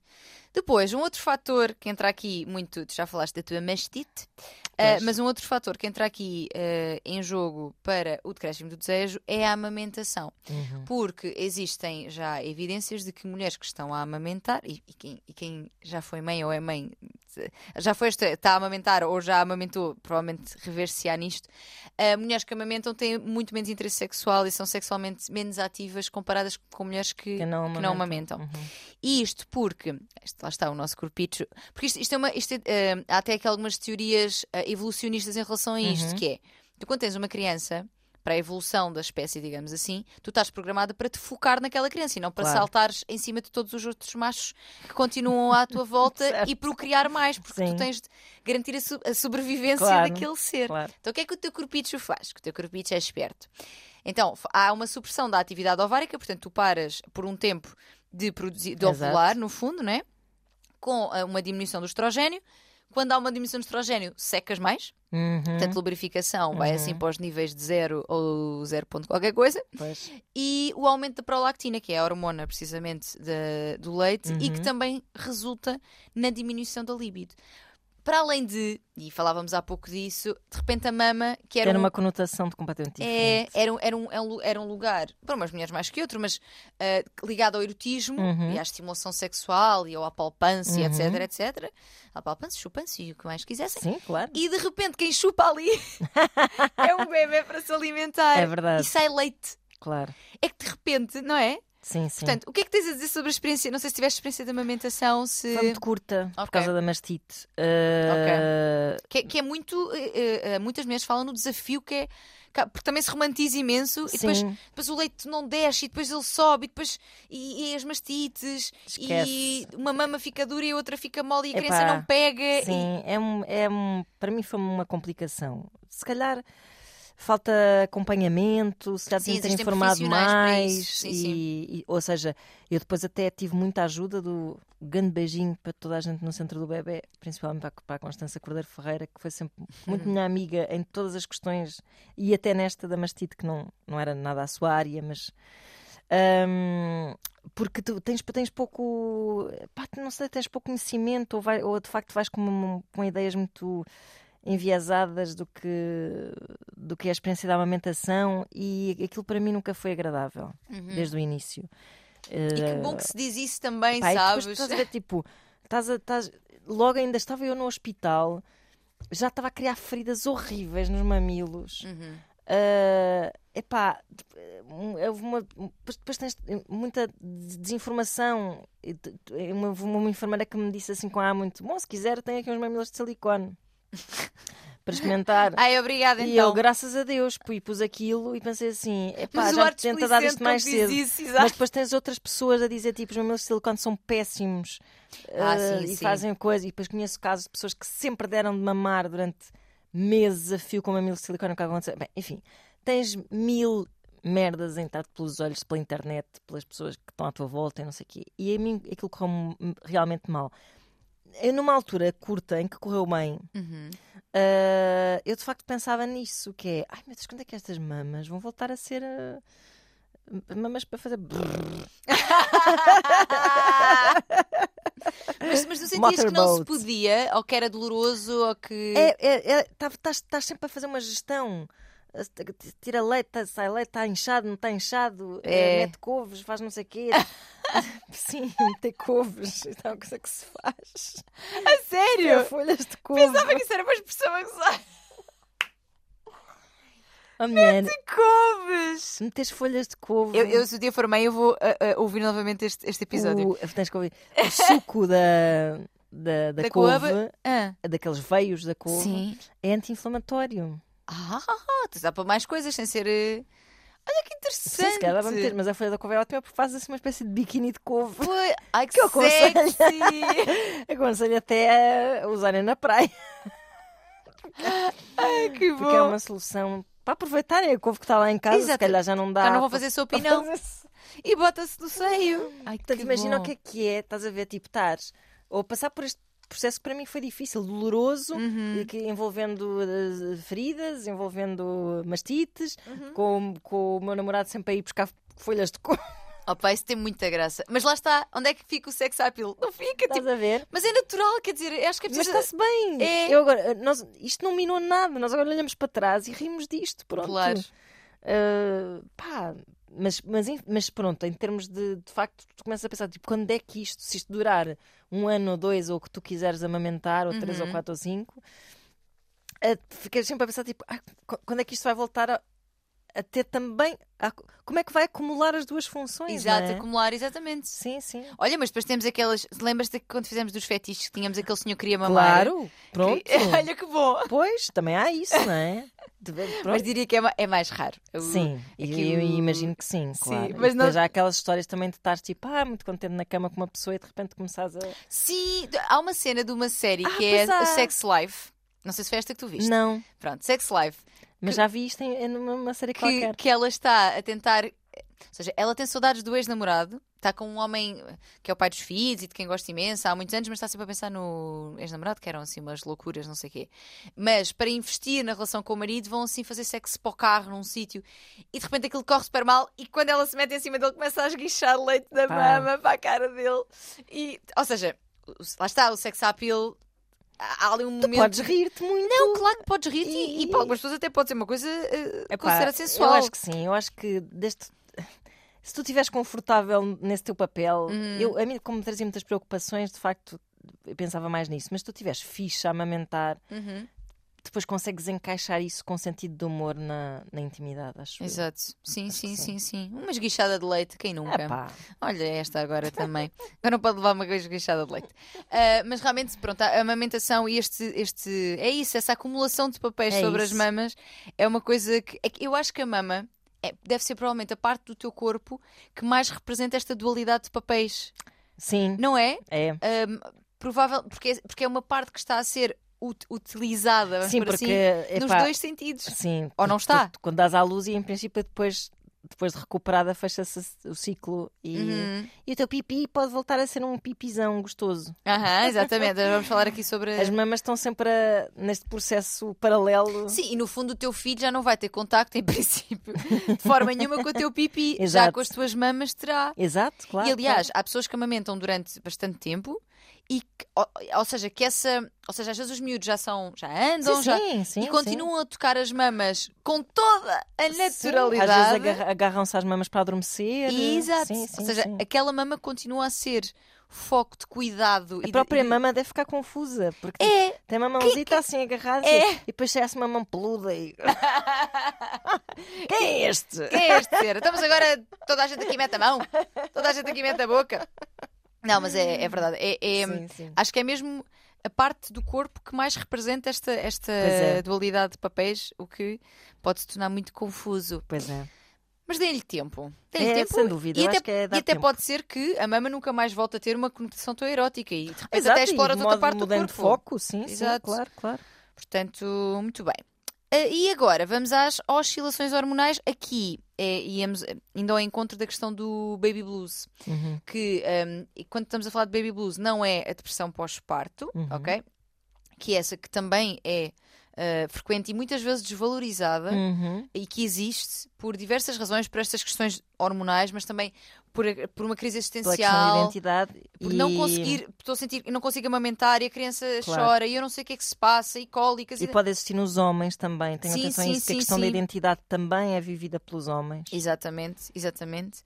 Depois, um outro fator que entra aqui muito, tu já falaste da tua mastite, eh, Pois. mas um outro fator que entra aqui eh, em jogo para o decréscimo do desejo é a amamentação. Uhum. Porque existem já evidências de que mulheres que estão a amamentar, e, e quem, e quem já foi mãe ou é mãe, já foi esta, está a amamentar ou já amamentou, provavelmente rever-se-á nisto, eh, mulheres que amamentam têm muito menos interesse sexual e são sexualmente menos ativas comparadas com mulheres que, Que não que não amamentam. amamentam. Uhum. E isto porque, lá está o nosso corpicho, porque isto, isto é uma, isto é, eh, há até aqui algumas teorias eh, evolucionistas em relação a isto, Uhum. que é, tu quando tens uma criança, para a evolução da espécie, digamos assim, tu estás programada para te focar naquela criança e não para Claro. saltares em cima de todos os outros machos que continuam à tua volta e procriar mais, porque tu Sim. tens de garantir a, so- a sobrevivência Claro. daquele ser. Claro. Então o que é que o teu corpicho faz? Que o teu corpicho é esperto. Então, há uma supressão da atividade ovárica, portanto, tu paras por um tempo de, produzir, de Exato. ovular, no fundo, né? Com ah, uma diminuição do estrogênio. Quando há uma diminuição do estrogênio, secas mais. Uhum. Portanto, lubrificação vai Uhum. assim para os níveis de 0 ou 0 ponto qualquer coisa. Pois. E o aumento da prolactina, que é a hormona precisamente da- do leite, e que Uhum. também resulta na diminuição da libido. Para além de, e falávamos há pouco disso, de repente a mama, que era, Era um- uma conotação de completamente é, diferente. era, um- era, um, era um- era um lugar, para umas mulheres mais que outro, mas ah, ligado ao erotismo Uhum. e à estimulação sexual e ao apalpância, Uhum. etc, etc. Apalpância, chupância e o que mais quisessem. Sim, claro. E de repente quem chupa ali é um bebê para se alimentar. É verdade. E sai leite. Claro. É que de repente, não é? Sim, sim. Portanto, o que é que tens a dizer sobre a experiência? Não sei se tiveste experiência de amamentação, se. Foi muito curta por Ok. causa da mastite. Uh, Que, é- que é muito. eh, eh, muitas mulheres falam no desafio que é. que- Porque também se romantiza imenso e depois, Sim. depois o leite não desce e depois ele sobe e depois. E, e as mastites e Esquece. uma mama fica dura e a outra fica mole e a Epá, criança não pega. e- Sim, é um, é um, para mim foi uma complicação. Se calhar falta acompanhamento, se ter existem informado mais. isso. Sim, e, sim. e- ou seja, eu depois até tive muita ajuda do grande beijinho para toda a gente no centro do bebê, principalmente para, a- para a Constança Cordeiro Ferreira, que foi sempre muito minha amiga em todas as questões e até nesta da mastite, que não, não era nada a sua área, mas. hum, porque tu tens, tens pouco, pá, não sei, tens pouco conhecimento ou, vai- ou de facto vais com, com ideias muito enviesadas do que, do que é a experiência da amamentação e aquilo para mim nunca foi agradável, desde o início. Uhum. E que bom que se diz isso também, depois sabes? estás a ver, tipo, estás a- estás- logo ainda estava eu no hospital, já estava a criar feridas horríveis nos mamilos. Uhum. Ah, epá, houve uma, depois, tens muita desinformação. E t- Uma, uma enfermeira que me disse assim com ah, muito bom, se quiser, tem aqui uns mamilos de silicone para experimentar. Ai, obrigada e então. eu, graças a Deus, pui, pus aquilo e pensei assim: epá, já tenta dar isto mais cedo. Isso. Mas depois tens outras pessoas a dizer tipo, os mamilos de silicone são péssimos Ah, ah, sim, e sim. fazem coisa. E depois conheço casos de pessoas que sempre deram de mamar durante meses a fio com mamilos de silicone. O que aconteceu? Bem, enfim, tens mil merdas a entrar pelos olhos, pela internet, pelas pessoas que estão à tua volta e não sei o quê. E a mim aquilo correu realmente mal. Eu, numa altura curta em que correu bem, Uhum. ah, eu de facto pensava nisso, que é, ai meu Deus, quando é que estas mamas vão voltar a ser ah, mamas para fazer mas, mas tu sentias que não se podia, ou que era doloroso, ou que. É, é, é, tá- estás sempre a fazer uma gestão. Tira leite, sai leite, está inchado, não está inchado, É. é. mete couves, faz não sei o quê. Sim, meter couves, é uma coisa que se faz. A sério? É folhas de couve. Pensava que isso era uma expressão a. Oh, mulher, Couves! metes folhas de couve. Eu, eu, se o dia for mãe, eu vou ah, ah, ouvir novamente este, este episódio. o, tens que ouvir. O suco da, da, da, Da couve, couve. Ah, daqueles veios da couve, sim. é anti-inflamatório. Ah, tu dá para mais coisas sem ser. eh, Olha que interessante. Sim, se calhar dá para meter, mas a folha da couve é ótima porque faz assim uma espécie de biquíni de couve. Foi- Ai, que, Que eu aconselho. sexy! Aconselho até a usarem na praia. Ai, que bom! Porque é uma solução para aproveitarem a couve que está lá em casa. Se Exato. calhar já não dá. Já não vou fazer sopa para não. fazer- E bota-se no seio. Ai, Portanto, que imagina bom. o que é que é, estás a ver, tipo, estares ou passar por este processo que para mim foi difícil, doloroso, Uhum. que envolvendo eh, feridas, envolvendo mastites, Uhum. com, com o meu namorado sempre a ir buscar folhas de couve. Opa, isso tem muita graça. Mas lá está, onde é que fica o sex appeal? Não fica, Estás tipo. a ver? Mas é natural, quer dizer, acho que é Mas preciso. está-se bem. É. Eu agora, nós, isto não minou nada. Nós agora olhamos para trás e rimos disto. Pronto. Claro. Uh, pá, mas, mas, mas pronto, em termos de, de facto, tu começas a pensar, tipo, quando é que isto, se isto durar um ano ou dois, ou que tu quiseres amamentar, ou três ou Uhum. quatro ou cinco, uh, ficas sempre a pensar, tipo, "Ai, qu- quando é que isto vai voltar a, a ter também, a- como é que vai acumular as duas funções, Exato, não é? acumular, exatamente. Sim, sim. Olha, mas depois temos aquelas. Lembras-te que quando fizemos dos fetiches que tínhamos aquele senhor que queria mamar? Claro, pronto. Olha que bom! Pois, também há isso, não é? Mas diria que é, é mais raro. O- Sim, e que eu o- imagino que sim, Sim, claro. mas e depois há aquelas histórias também de estar tipo, ah, muito contente na cama com uma pessoa e de repente começares a. Sim, há uma cena de uma série Ah, que é a Sex Life. Não sei se foi esta que tu viste. Não, Pronto, Sex Life. Mas Que- já vi isto em, em numa uma série que, qualquer. que ela está a tentar. Ou seja, ela tem saudades do ex-namorado, está com um homem que é o pai dos filhos e de quem gosta imenso há muitos anos, mas está sempre a pensar no ex-namorado, que eram assim umas loucuras, não sei o quê. Mas para investir na relação com o marido, vão assim fazer sexo para o carro num sítio e de repente aquilo corre super mal. E quando ela se mete em cima dele, começa a esguichar leite da Pá. mama para a cara dele. E, ou seja, lá está, o sex appeal há ali um Tu momento. podes rir-te muito. Não, claro que podes rir e, e E- para algumas pessoas até pode ser uma coisa uh, Epá, sensual. Eu acho que sim, eu acho que deste. Se tu estiveres confortável nesse teu papel, Uhum. eu, a mim, como me trazia muitas preocupações, de facto, eu pensava mais nisso. Mas se tu estiveres fixe a amamentar, Uhum, depois consegues encaixar isso com sentido de humor na, na intimidade, acho. Exato. Sim, Acho sim, que sim, sim. Uma esguichada de leite, quem nunca? Epá, Olha esta agora também. Agora não pode levar uma esguichada de leite. Ah, mas realmente, pronto, a amamentação e este, este. É isso, essa acumulação de papéis É sobre as isso. mamas é uma coisa que. é que eu acho que a mama é- deve ser provavelmente a parte do teu corpo que mais representa esta dualidade de papéis. sim, Não é? é. Ahm, provável, porque, é- porque é uma parte que está a ser ut- utilizada, Sim, por porque assim, nos epá, dois sentidos. Sim, Ou não está? tu- quando dás à luz e em princípio depois, depois de recuperada fecha-se o ciclo e, Uhum. e o teu pipi pode voltar a ser um pipizão gostoso. Aham, exatamente. Vamos falar aqui sobre. As mamas estão sempre a- neste processo paralelo. Sim, e no fundo o teu filho já não vai ter contacto, em princípio, de forma nenhuma com o teu pipi. Já Exato. com as tuas mamas terá. Exato, claro. e aliás, há pessoas que amamentam durante bastante tempo e que, ou, ou seja, que essa. Ou seja, às vezes os miúdos já são, já andam, sim, já. sim, sim, e continuam a tocar as mamas com toda a naturalidade. Às vezes agarra- agarram-se às mamas para adormecer. Exato. Sim, sim, ou seja, aquela mama continua a ser foco de cuidado. e A própria e de- mama deve ficar confusa, porque É, tem uma mãozita assim agarrada É. e depois sai-se uma mão peluda e. Quem é este? Quem é este ser? Estamos agora, toda a gente aqui mete a mão, toda a gente aqui mete a boca. Não, mas é, é verdade. É, é- Sim, sim. Acho que é mesmo a parte do corpo que mais representa esta, esta é. dualidade de papéis, o que pode se tornar muito confuso. Pois é. Mas deem-lhe tempo. Deem-lhe É, tempo. sem dúvida, E até, é e até pode ser que a mama nunca mais volte a ter uma conotação tão erótica e de repente Exato, até exploras e de outra parte do corpo. de foco, sim, sim, Exato. claro, claro. Portanto, muito bem. Ah, e agora, vamos às oscilações hormonais. Aqui é, íamos eh, indo ao encontro da questão do baby blues. Uhum. Que e quando estamos a falar de baby blues, não é a depressão pós-parto, Uhum. ok? Que é essa que também é ah, frequente e muitas vezes desvalorizada Uhum. e que existe por diversas razões, por estas questões hormonais, mas também por, a- por uma crise de existencial. identidade. Por e... não conseguir, estou a sentir, não consigo amamentar e a criança Claro. chora e eu não sei o que é que se passa e cólicas E pode existir nos homens também. Tenho Sim, atenção a sim, isso, que a sim, questão da sim. identidade também é vivida pelos homens. Exatamente, exatamente.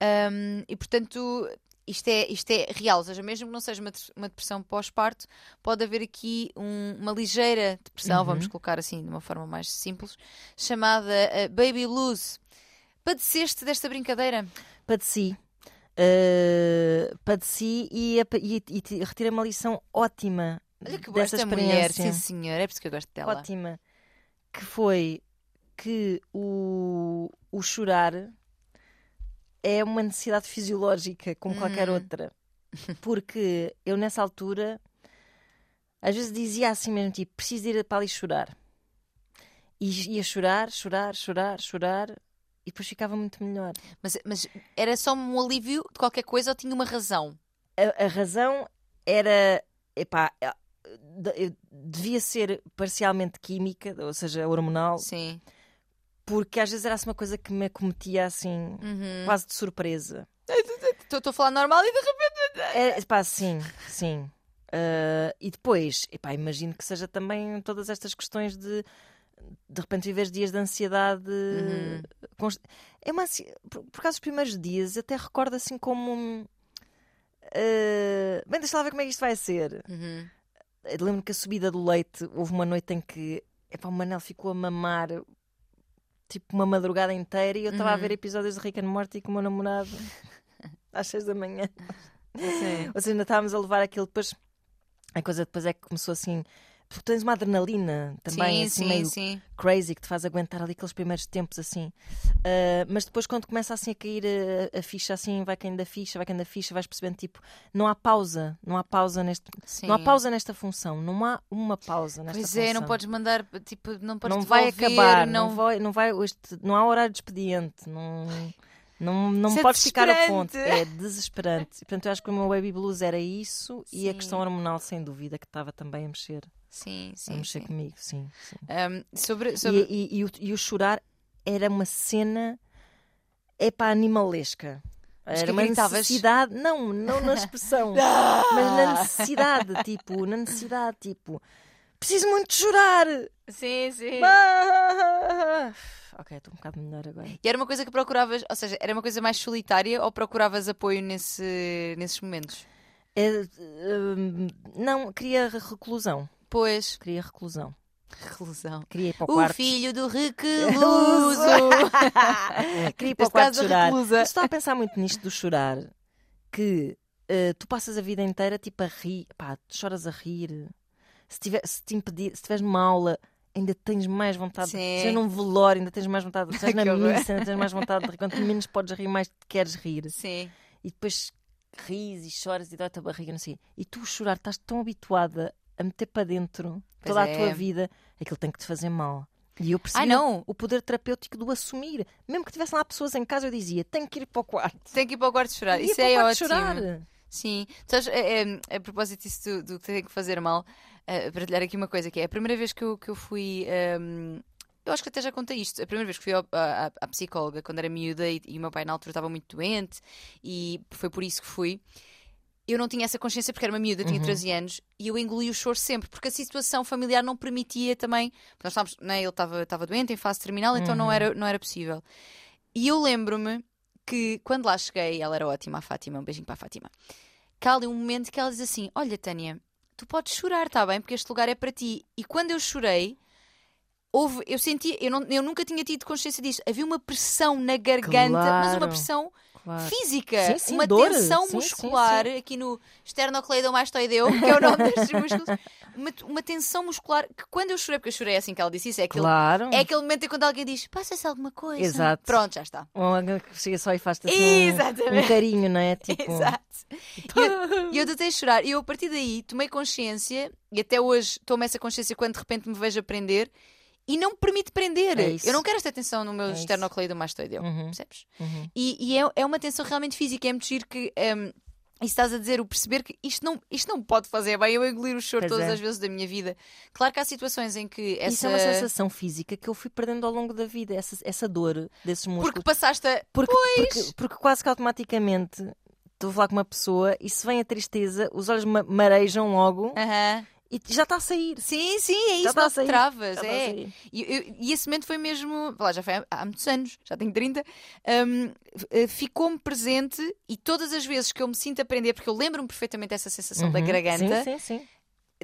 Ahm, e portanto, isto é, isto é real, ou seja, mesmo que não seja uma, de- uma depressão pós-parto, pode haver aqui um- uma ligeira depressão, Uhum. vamos colocar assim de uma forma mais simples, chamada eh, baby blues. Padeceste desta brincadeira? Padeci. Uh, padeci e, e, e retirei uma lição ótima Olha que boa esta mulher, sim senhor, é por isso que eu gosto dela. ótima. Que foi que o, o chorar é uma necessidade fisiológica, como qualquer Hum. outra. Porque eu, nessa altura, às vezes dizia assim mesmo: tipo, preciso ir para ali chorar. E ia chorar, chorar, chorar, chorar, e depois ficava muito melhor. Mas, mas era só um alívio de qualquer coisa ou tinha uma razão? A, a razão era. Epá, eh, eu- devia ser parcialmente química, ou seja, hormonal, Sim. Porque às vezes era assim uma coisa que me acometia assim, Uhum. quase de surpresa. Estou estou a falar normal e de repente. É, epá, sim, sim. Ah, e depois, epá, imagino que seja também todas estas questões de de repente viveres dias de ansiedade. Uhum. const- É uma ansi... por, por causa dos primeiros dias, até recordo assim como. um, ah, bem, deixa lá ver como é que isto vai ser. Uhum. Eu lembro que a subida do leite, houve uma noite em que epá, o Manel ficou a mamar tipo uma madrugada inteira e eu estava a Uhum. ver episódios de Rick and Morty com o meu namorado às seis da manhã. Sim. Ou seja, ainda estávamos a levar aquilo depois. A coisa depois é que começou assim. Porque tens uma adrenalina também, sim, assim sim, meio sim. crazy, que te faz aguentar ali aqueles primeiros tempos assim. Ah, mas depois, quando começa assim a cair a, a ficha, assim, vai caindo a ficha, vai caindo a ficha, vais percebendo tipo, não há pausa, não há pausa neste. sim. Não há pausa nesta função, não há uma pausa nesta Pois função. é, não podes mandar, tipo, não podes não vai acabar, não... não, vai, não vai, este- não há horário de expediente, não, não, não Isso é podes ficar a ponto. É desesperante. Portanto, eu acho que o meu baby blues era isso e a Sim. questão hormonal, sem dúvida, que estava também a mexer, Sim, a sim, mexer sim. comigo, sim. sim. Um, sobre, sobre... E, e- e o, e o chorar era uma cena, é para animalesca. Era uma gritavas? necessidade, não, não na expressão, mas na necessidade, tipo, na necessidade, tipo, preciso muito chorar. Sim, sim. Ah! Ok, estou um bocado melhor agora. E era uma coisa que procuravas, ou seja, era uma coisa mais solitária ou procuravas apoio nesse, nesses momentos? É, hum, não, queria reclusão. Pois, Queria reclusão. reclusão. Queria ir para o O quarto. filho do recluso. Queria ir para o quarto chorar. reclusa. Estou a pensar muito nisto do chorar, que eh, tu passas a vida inteira tipo a rir, pá, choras a rir. Se, tiver, se te impedir, se estiveres numa aula, ainda tens mais vontade Sim. Se estiveres num velório, ainda tens mais vontade de rir. Se estiveres Que na missa, ainda tens mais vontade de rir. Quanto menos podes rir, mais te queres rir. Sim. E depois ris e choras e dói-te a barriga, não sei. E tu chorar, estás tão habituada a meter para dentro Pois toda é. a tua vida, aquilo tem que te fazer mal. E eu percebi não. o poder terapêutico do assumir. Mesmo que tivessem lá pessoas em casa, eu dizia: tenho que ir para o quarto. Tem que ir para o quarto chorar. Isso para o é quarto ótimo. chorar. Sim. Sabes, é, é- a propósito disso do, do que tem que fazer mal, eh, partilhar aqui uma coisa que é a primeira vez que eu, que eu fui. ehm, eu acho que até já contei isto. A primeira vez que fui ao- à, psicóloga, quando era miúda, e, e o meu pai na altura estava muito doente, e foi por isso que fui. Eu não tinha essa consciência porque era uma miúda, tinha Uhum. 13 anos, e eu engoli o choro sempre, porque a situação familiar não permitia também. Nós estávamos, né, ele estava estava doente, em fase terminal, então não, Uhum. era, não era possível. E eu lembro-me que quando lá cheguei, ela era ótima, a Fátima, um beijinho para a Fátima. Que há ali um momento que ela diz assim: Olha, Tânia, tu podes chorar, está bem? Porque este lugar é para ti. E quando eu chorei, houve, eu senti, eu, não, eu nunca tinha tido consciência disto. Havia uma pressão na garganta, mas uma Claro. pressão Claro. física, Sim, sim, uma dor. tensão sim, muscular aqui no esternocleidomastoideu, que é o nome destes músculos. Uma, uma tensão muscular que quando eu chorei, porque eu chorei assim que ela disse isso, é aquele, Claro. é aquele momento em quando alguém diz: Passa-se alguma coisa. Exato. Pronto, já está. Ou alguém que chega só e faz-te assim um- Exatamente. um carinho, não é? Tipo, Exato. E eu, eu tentei chorar. E eu, a partir daí, tomei consciência, e até hoje tomo essa consciência quando de repente me vejo aprender, e não me permite prender. É eu não quero esta tensão no meu É esternocleidomastoideu. Uhum. Percebes? Uhum. E, e é, é uma tensão realmente física. É muito giro que. Um, e estás a dizer, o perceber que isto não, isto não pode fazer bem, eu engolir o choro Pois todas é. as vezes da minha vida. Claro que há situações em que essa. Isso é uma sensação física que eu fui perdendo ao longo da vida, essa, essa dor desses músculos. Porque passaste a. Porque, porque, porque quase que automaticamente estou a falar com uma pessoa e se vem a tristeza, os olhos ma- marejam logo Aham. E já está a sair. Sim, sim, é isso, Já está a sair. travas. Já a é. sair. E, eu- e esse momento foi mesmo, lá já foi há, há muitos anos, já tenho 30, hum, eh, ficou-me presente e todas as vezes que eu me sinto a aprender, porque eu lembro-me perfeitamente dessa sensação da Uhum. garganta, Sim, sim, sim.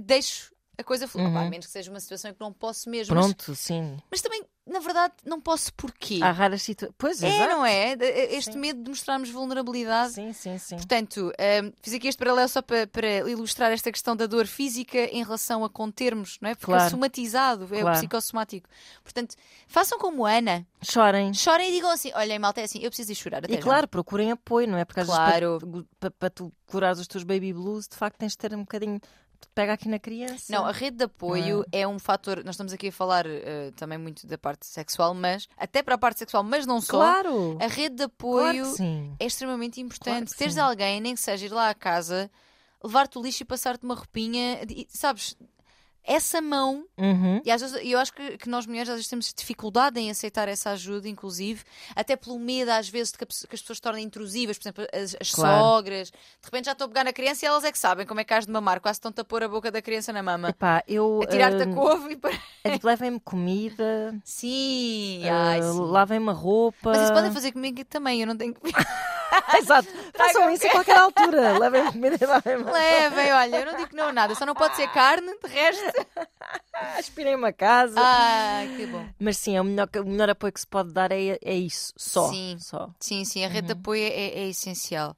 deixo a coisa fluir. Uhum. A menos que seja uma situação em que não posso mesmo. Mas, Pronto, sim. mas também, na verdade, não posso porquê. Há raras situações. Pois, é, exato. não é? Este Sim. medo de mostrarmos vulnerabilidade. Sim, sim, sim. Portanto, hum, fiz aqui este paralelo só para, para ilustrar esta questão da dor física em relação a contermos, não é? Porque é Claro. somatizado, é o Claro. psicossomático. Portanto, façam como Ana, Chorem. chorem e digam assim: olhem, malta, é assim, eu preciso de chorar. Até E já." claro, procurem apoio, não é? Porque às Claro. vezes para, para, para tu curares os teus baby blues, de facto tens de ter um bocadinho. Pega aqui na criança. Não, a rede de apoio é um fator. Nós estamos aqui a falar eh, também muito da parte sexual, mas até para a parte sexual, mas não só. Claro! A rede de Claro apoio sim. é extremamente importante. que Teres alguém, nem que seja ir lá à casa, levar-te o lixo e passar-te uma roupinha, sabes? Essa mão Uhum. E às vezes, eu acho que, que nós mulheres às vezes temos dificuldade em aceitar essa ajuda, inclusive, até pelo medo às vezes de que, a que as pessoas se tornem intrusivas, por exemplo, as, as Claro. sogras. De repente já estou a pegar na criança e elas é que sabem como é que has de mamar, quase estão-te a pôr a boca da criança na mama. Epá, eu. A tirar-te a hum, couve e para... é tipo, levem-me comida, Sim, ah, sim. lavem-me a roupa. Mas isso podem fazer comigo também, eu não tenho que. Exato. Façam isso a qualquer altura. Levem-me comida e lavem-me. Levem, olha, eu não digo que não nada, só não pode ser carne, de resto. Aspirem-me a casa. Ah, que bom. Mas sim, é o, melhor, o melhor apoio que se pode dar é, é isso. Só. Sim. Só. Sim, sim, a rede Uhum. de apoio é, é essencial.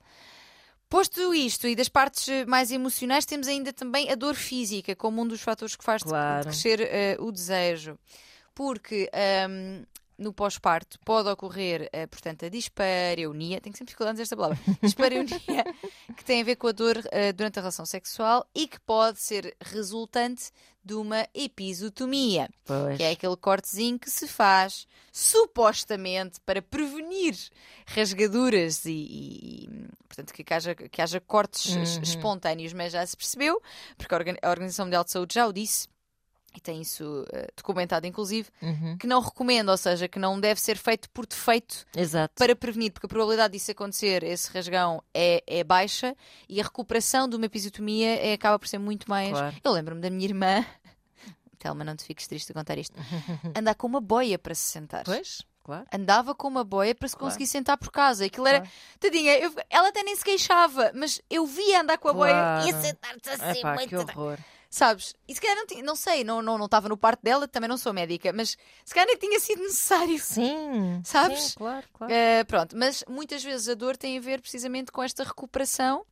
Posto isto e das partes eh, mais emocionais, temos ainda também a dor física como um dos fatores que faz Claro. crescer eh, o desejo. Porque ahm, no pós-parto pode ocorrer, eh, portanto, a dispareunia, tenho sempre dificuldade nesta palavra, dispareunia, que tem a ver com a dor eh, durante a relação sexual e que pode ser resultante de uma episotomia Pois. que é aquele cortezinho que se faz supostamente para prevenir rasgaduras e, e- portanto que haja, que haja cortes es- Uhum. espontâneos, mas já se percebeu, porque a Organização Mundial de Saúde já o disse. E tem isso eh, documentado inclusive, Uhum. que não recomenda, ou seja, que não deve ser feito por defeito Exato. para prevenir, porque a probabilidade disso acontecer, esse rasgão, é, é baixa e a recuperação de uma episiotomia é, acaba por ser muito mais. Claro. Eu lembro-me da minha irmã, Telma, não te fiques triste a contar isto, andar com uma boia para se sentar. Pois, claro. Andava com uma boia para se Claro. conseguir sentar por casa. Aquilo era. Claro. Tadinha, eu- ela até nem se queixava, mas eu via andar com a boia e a sentar-se assim, Epá, muito que horror. Sabes? E se calhar não tinha, não sei, não estava não, estava no parto dela, também não sou médica, mas se calhar nem tinha sido necessário. Sim. Sabes? Sim, claro, claro. Uh, pronto, mas muitas vezes a dor tem a ver precisamente com esta recuperação,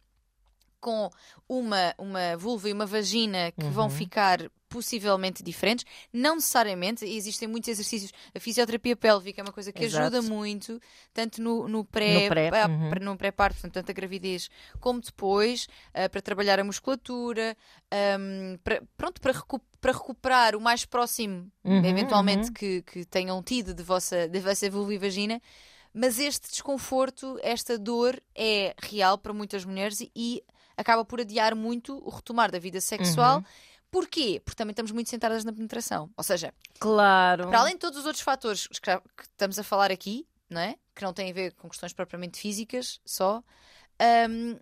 com uma, uma vulva e uma vagina que vão Uhum. ficar possivelmente diferentes. Não necessariamente, existem muitos exercícios. A fisioterapia pélvica é uma coisa que Exato. ajuda muito, tanto no, no pré, No pré, ah, uhum. no pré-parto, portanto, tanto a gravidez como depois, ah, para trabalhar a musculatura, ahm, para, pronto, para, recu- para recuperar o mais próximo, Uhum, eventualmente, uhum. que, que tenham tido de vossa, de vossa vulva e vagina. Mas este desconforto, esta dor é real para muitas mulheres e, e acaba por adiar muito o retomar da vida sexual. Porquê? Porque também estamos muito sentadas na penetração. Ou seja, Claro. para além de todos os outros fatores que estamos a falar aqui, não é? que não têm a ver com questões propriamente físicas só, hum,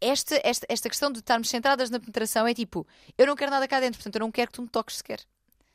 esta, esta, esta questão de estarmos centradas na penetração é tipo: eu não quero nada cá dentro, portanto eu não quero que tu me toques sequer.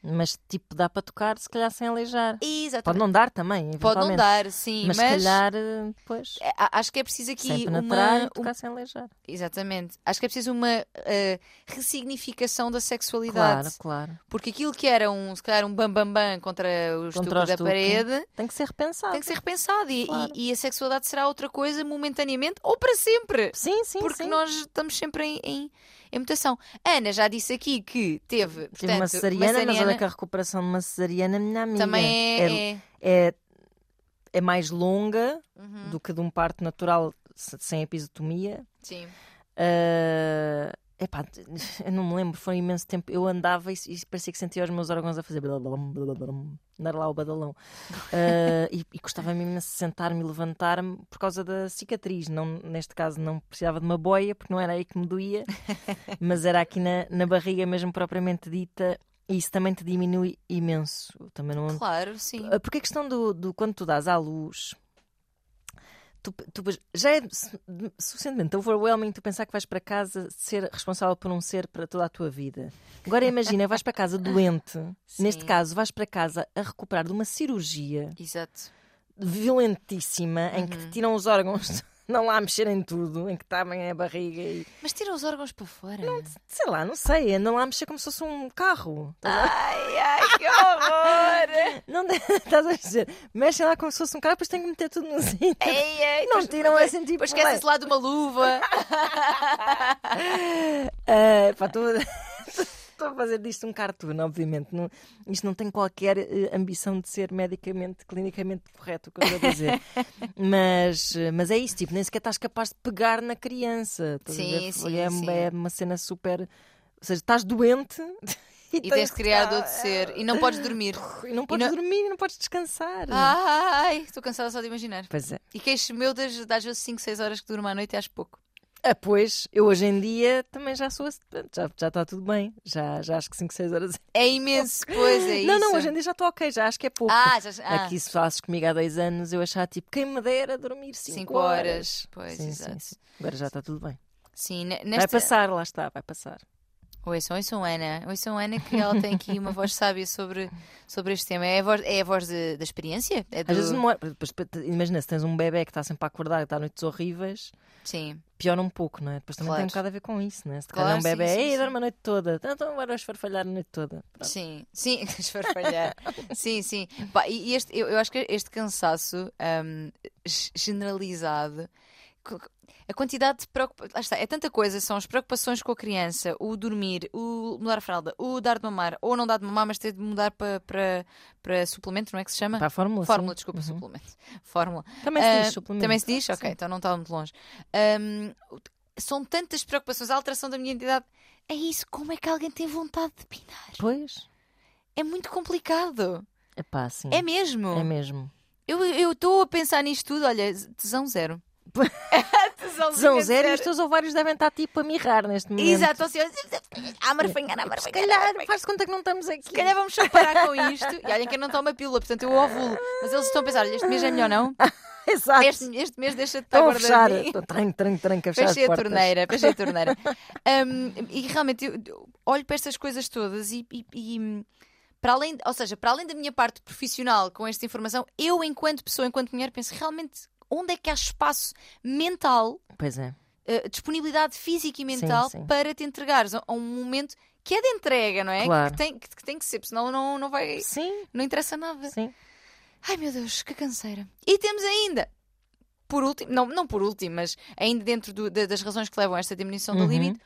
Mas tipo, dá para tocar, se calhar sem aleijar. Exatamente. Pode não dar também, Pode não dar, sim, Mas, mas, se calhar, eh, pois, é, acho que é preciso aqui uma, tocar sem aleijar. Exatamente. Acho que é preciso uma eh, ressignificação da sexualidade. Claro, claro. Porque aquilo que era um, se calhar, um bam-bam-bam contra o estupro Contra o da estupro. parede Tem que ser repensado. tem que ser repensado. E, Claro. e- e a sexualidade será outra coisa momentaneamente ou para sempre. Sim, sim, porque sim. nós estamos sempre em, em, em mutação. A Ana já disse aqui que teve, Tive uma portanto, cesariana, mas olha que a recuperação de uma cesariana, minha amiga, também é, é. é- é, mais longa Uhum, do que de um parto natural se- sem episiotomia. sim. Ah, epá, eu não me lembro, foi imenso tempo. Eu andava e, e parecia que sentia os meus órgãos a fazer badalum, badalum, andar lá o badalão. Ah, e, e gostava-me imenso sentar-me e levantar-me por causa da cicatriz. Não, neste caso, não precisava de uma boia, porque não era aí que me doía, mas era aqui na, na barriga mesmo propriamente dita. E isso também te diminui imenso. Também não, Claro, sim. ah, Porque a questão do, do quando tu dás à luz, tu, tu já é su- suficientemente overwhelming tu pensar que vais para casa ser responsável por um ser para toda a tua vida. Agora imagina, vais para casa doente, neste Sim. caso, vais para casa a recuperar de uma cirurgia Exato. violentíssima em que te Uhum. tiram os órgãos, não lá a mexer em tudo, em que também é a barriga e Mas tira os órgãos para fora. sei lá, não sei, andam lá a mexer como se fosse um carro. A- Ai, ai, que horror! Não estás a dizer, mexem lá como se fosse um carro, depois têm que meter tudo no sítio. ei, ei, Não depois- tiram assim tipo. Depois esquece-se lá de uma luva. Ah, pá, estou a fazer disto um cartoon, obviamente. Não, isto não tem qualquer eh, ambição de ser medicamente, clinicamente correto o que eu estou a dizer. mas, eh, mas é isso, tipo, nem sequer estás capaz de pegar na criança. Sim, sim, é, sim. é uma cena super. Ou seja, estás doente e, E tens de criar de Ah, outro ser. E não podes dormir. E não podes não- dormir, e não podes descansar. Ai, estou cansada só de imaginar. Pois é. E queixo meu das, das vezes 5, 6 horas que durmo à noite e acho pouco. Ah, pois, eu hoje em dia também já sou. assim, Já, já está tudo bem. Já, já acho que 5, 6 horas. É imenso, pois é isso. não, não, hoje em dia já estou ok, já acho que é pouco. Ah, já, ah, Aqui, se falasses comigo há dois anos, eu achava tipo, quem me dera dormir 5 5 horas. Pois, Sim, exato. sim, sim. Agora já está tudo bem. Sim, ne- Vai nesta... passar, lá está, vai passar. Ouçam, ouçam Ana. Ouçam Ana que ela tem aqui uma voz sábia sobre, sobre este tema. É a voz, é a voz de- da experiência? É do... Às vezes. Depois, imagina, se tens um bebê que está sempre a acordar e está a noites horríveis, Sim. Piora um pouco, não é? Depois também Claro. tem um bocado a ver com isso, não é? Se Claro, calhar um bebê, sim, sim, ei, dorme a noite toda, então agora vais farfalhar a noite toda. Pronto. Sim, sim, esfarfalhar. sim, sim. Pá, e este, eu, eu acho que este cansaço g- generalizado, a quantidade de preocupações, lá está, é tanta coisa, são as preocupações com a criança, o dormir, o mudar a fralda, o dar de mamar, ou não dar de mamar, mas ter de mudar para para para suplemento, não é que se chama? Para a fórmula, Fórmula, sim. desculpa, Uhum. suplemento. Fórmula. Também se Ah, diz suplemento. Também se diz? Ah, Ok, sim. então não estava muito longe. Hum, são tantas preocupações, a alteração da minha identidade. É isso, como é que alguém tem vontade de pinar? Pois. É muito complicado. Epá, sim. É mesmo. É mesmo. Eu estou a pensar nisto tudo, olha, tesão zero. Tesãozinho Tesão a zero e os teus ovários devem estar tipo a mirrar neste momento. Exato, assim, a marfanhar, a Se marfanhar. calhar, faz conta que não estamos aqui. Se calhar vamos só parar com isto. E olhem que eu não tomo a pílula, portanto eu ovulo. Mas eles estão a pensar: este mês é melhor não? Exato. Este, este mês deixa de estar Estão a fechar. guardadinho. Tranco, a fechar Fechei a torneira, fechei a torneira. Um, e realmente eu, eu olho para estas coisas todas e, e- e, para além, ou seja, para além da minha parte profissional com esta informação, eu enquanto pessoa, enquanto mulher, penso realmente onde é que há espaço mental, Pois é. eh, disponibilidade física e mental sim. para te entregares a, a um momento que é de entrega, não é? Claro. Que, tem, que, que tem que ser, porque senão não, não vai, Sim, não interessa nada. sim. Ai meu Deus, que canseira. E temos ainda, por último, não, não por último, mas ainda dentro do- da- das razões que levam a esta diminuição do Uhum. limite,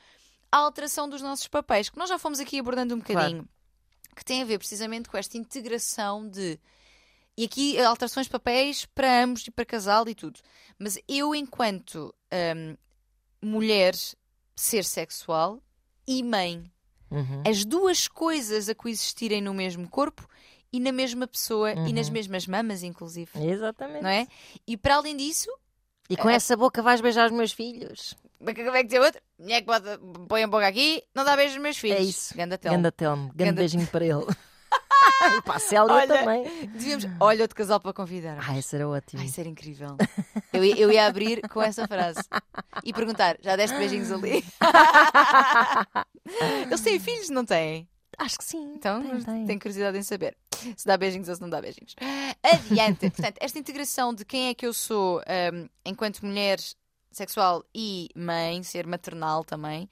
a alteração dos nossos papéis, que nós já fomos aqui abordando um Claro. bocadinho, que tem a ver precisamente com esta integração de. E aqui alterações de papéis para ambos e para casal e tudo. Mas eu, enquanto hum, mulher, ser sexual e mãe, Uhum. as duas coisas a coexistirem no mesmo corpo e na mesma pessoa e nas Uhum. mesmas mamas, inclusive. Exatamente. Não é? E para além disso, E com essa boca vais beijar os meus filhos. como é que é dizer outro? Mulher que bota, põe a boca aqui, não dá beijos aos meus filhos. É isso. Ganda Telmo. Ganda Telmo. Ganda Ganda- beijinho para ele. e para a Célia Olha, também. Devíamos... Olha outro casal para convidar. Ah, isso era ótimo. Ai, isso era incrível. Eu, ia- eu ia abrir com essa frase e perguntar: já deste beijinhos ali? Eles têm filhos, não têm? Acho que sim. Então, tem, tem. tenho curiosidade em saber se dá beijinhos ou se não dá beijinhos. Adiante. Portanto, esta integração de quem é que eu sou hum, enquanto mulher sexual e mãe, ser maternal também.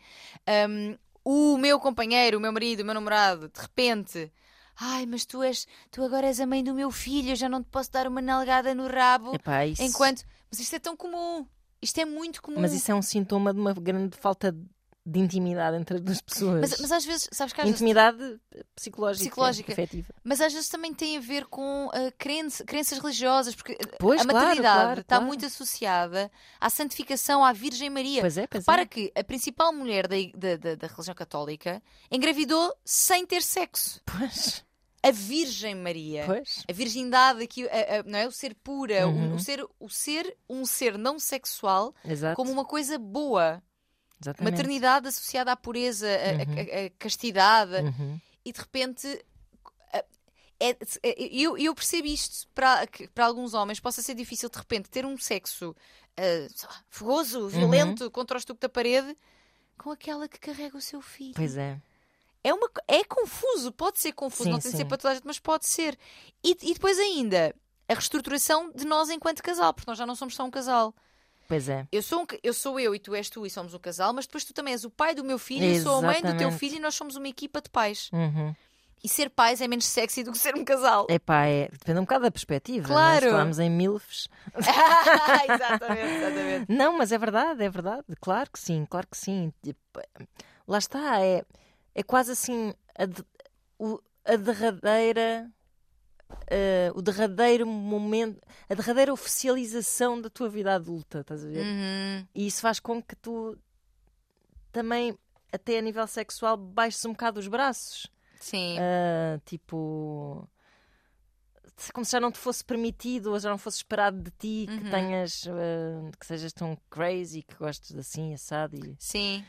hum, o meu companheiro, o meu marido, o meu namorado, de repente. Ai, mas tu és, tu agora és a mãe do meu filho, eu já não te posso dar uma nalgada no rabo. Epá, isso... Enquanto. Mas isto é tão comum. Isto é muito comum. Mas isso é um sintoma de uma grande falta de intimidade entre as duas pessoas. Mas, mas às vezes, sabes que às vezes Intimidade psicológica. Psicológica. Afetiva. Mas às vezes também tem a ver com ah, crença- crenças religiosas, porque ah, Pois, a claro, maternidade claro, está claro. muito associada à santificação, à Virgem Maria. Pois é, pois Repara é. que a principal mulher da, da, da- da religião católica engravidou sem ter sexo. Pois, A Virgem Maria. pois. A virgindade aqui, a- a- não é? O ser pura, o- Uhum. o, ser, o ser um ser não sexual Exato. como uma coisa boa. Exatamente. Maternidade associada à pureza, a- a- Uhum. castidade, Uhum. e de repente é- é- eu, eu percebo isto para, que para alguns homens possa ser difícil de repente ter um sexo lá, fogoso, violento contra o estuque da parede com aquela que carrega o seu filho. Pois é. É, uma, é confuso, pode ser confuso, Sim, não tem de ser sim. para toda a gente, mas pode ser. E, e depois ainda a reestruturação de nós enquanto casal, porque nós já não somos só um casal. Pois é. Eu sou, um eu sou eu e tu és tu e somos um casal, mas depois tu também és o pai do meu filho, eu sou a mãe do teu Exatamente. filho e nós somos uma equipa de pais. Uhum. E ser pais é menos sexy do que ser um casal. Epá, é... depende um bocado da perspectiva. é? Claro. Se falarmos em milfs. exatamente, exatamente. Não, mas é verdade, é verdade. Claro que sim, claro que sim. Tipo, Lá está, é, é quase assim a, de- o- a derradeira. eh, o derradeiro momento, a derradeira oficialização da tua vida adulta, estás a ver? Uhum. E isso faz com que tu também, até a nível sexual, baixes um bocado os braços. Sim. Ah, tipo. Como se já não te fosse permitido ou já não fosse esperado de ti que Uhum. tenhas. ah, que sejas tão crazy, que gostes assim, assado. E, Sim.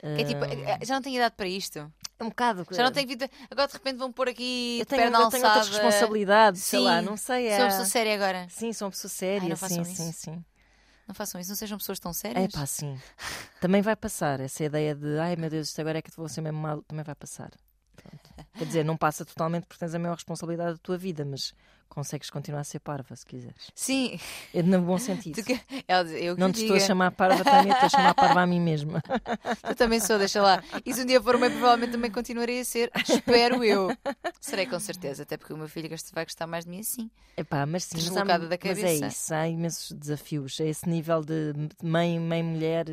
Que é tipo, ah, eh, já não tenho idade para isto. é um bocado. Já não tenho vida. Agora de repente vão pôr aqui eu tenho, perna eu tenho alçada. outras responsabilidades, sei Sim. lá, não sei. É... Sou uma pessoa séria agora. Sim, sou uma pessoa Ai, séria, não sim, façam sim, isso. sim. Não façam isso, não sejam pessoas tão É sérias. pá, sim. Também vai passar. Essa ideia de ai meu Deus, isto agora é que vou ser mesmo mal, também vai passar. Quer dizer, não passa totalmente porque tens a maior responsabilidade da tua vida, mas consegues continuar a ser parva se quiseres. Sim. É no bom sentido. Que... Eu que Não te estou a diga. chamar parva também, estou a chamar parva a mim mesma. Eu também sou, deixa lá. E se um dia for mãe, provavelmente também continuarei a ser. Espero eu. Serei com certeza, até porque o meu filho vai gostar mais de mim assim. Epá, mas sim, mas, há- da mas é cabeça. isso, há imensos desafios. É esse nível de mãe, mãe, mulher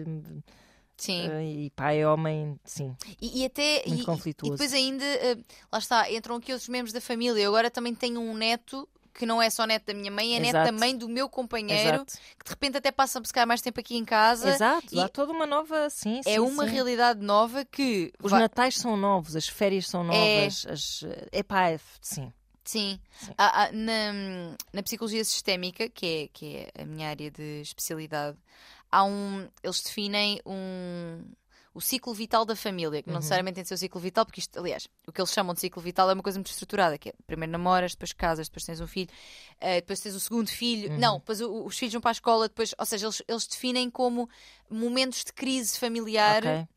Sim. eh, e pai, homem, sim. E, e até. Muito e- e, conflituoso. depois ainda, eh, lá está, entram aqui outros membros da família. Eu agora também tenho um neto. Que não é só neto da minha mãe, é neto Exato. da mãe do meu companheiro, Exato. que de repente até passa a buscar mais tempo aqui em casa. Exato, e há toda uma nova, sim, É sim, uma sim. realidade nova que Os vai- natais são novos, as férias são É. novas, as... epá, é, sim. Sim. Sim. Há- há- na, na psicologia sistémica, que é, que é a minha área de especialidade, há um. Eles definem um. O ciclo vital da família, que não Uhum. necessariamente tem de ser o ciclo vital, porque isto, aliás, o que eles chamam de ciclo vital é uma coisa muito estruturada, que é primeiro namoras, depois casas, depois tens um filho, eh, depois tens o segundo filho, Uhum. não, depois o- os filhos vão para a escola, depois, ou seja, eles, eles definem como momentos de crise familiar Ok.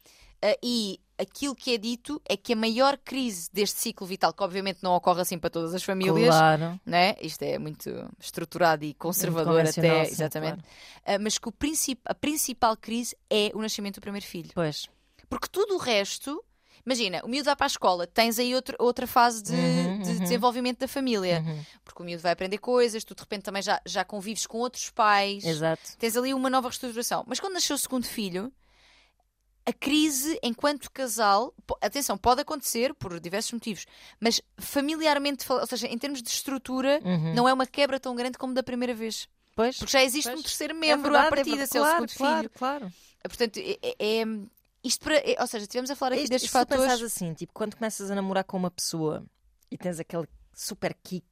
Uh, e aquilo que é dito é que a maior crise deste ciclo vital, que obviamente não ocorre assim para todas as famílias, Claro. né? isto é muito estruturado e conservador até, sim, exatamente, claro. Uh, mas que o princip- a principal crise é o nascimento do primeiro filho. Pois. Porque tudo o resto, imagina, o miúdo vai para a escola, tens aí outro- outra fase de, Uhum, de uhum. desenvolvimento da família, Uhum. porque o miúdo vai aprender coisas, tu de repente também já, já convives com outros pais Exato. tens ali uma nova reestruturação. Mas quando nasceu o segundo filho, a crise enquanto casal, atenção, pode acontecer por diversos motivos, mas familiarmente, ou seja, em termos de estrutura, Uhum. não é uma quebra tão grande como da primeira vez. Pois. Porque já existe Pois. um terceiro É membro verdade, à é partida, se é o claro, segundo claro, filho. Claro. Portanto, é, é- é- isto para. é- ou seja, estivemos a falar aqui Isto- destes se pensares fatores. assim, tipo, quando começas a namorar com uma pessoa e tens aquele super kick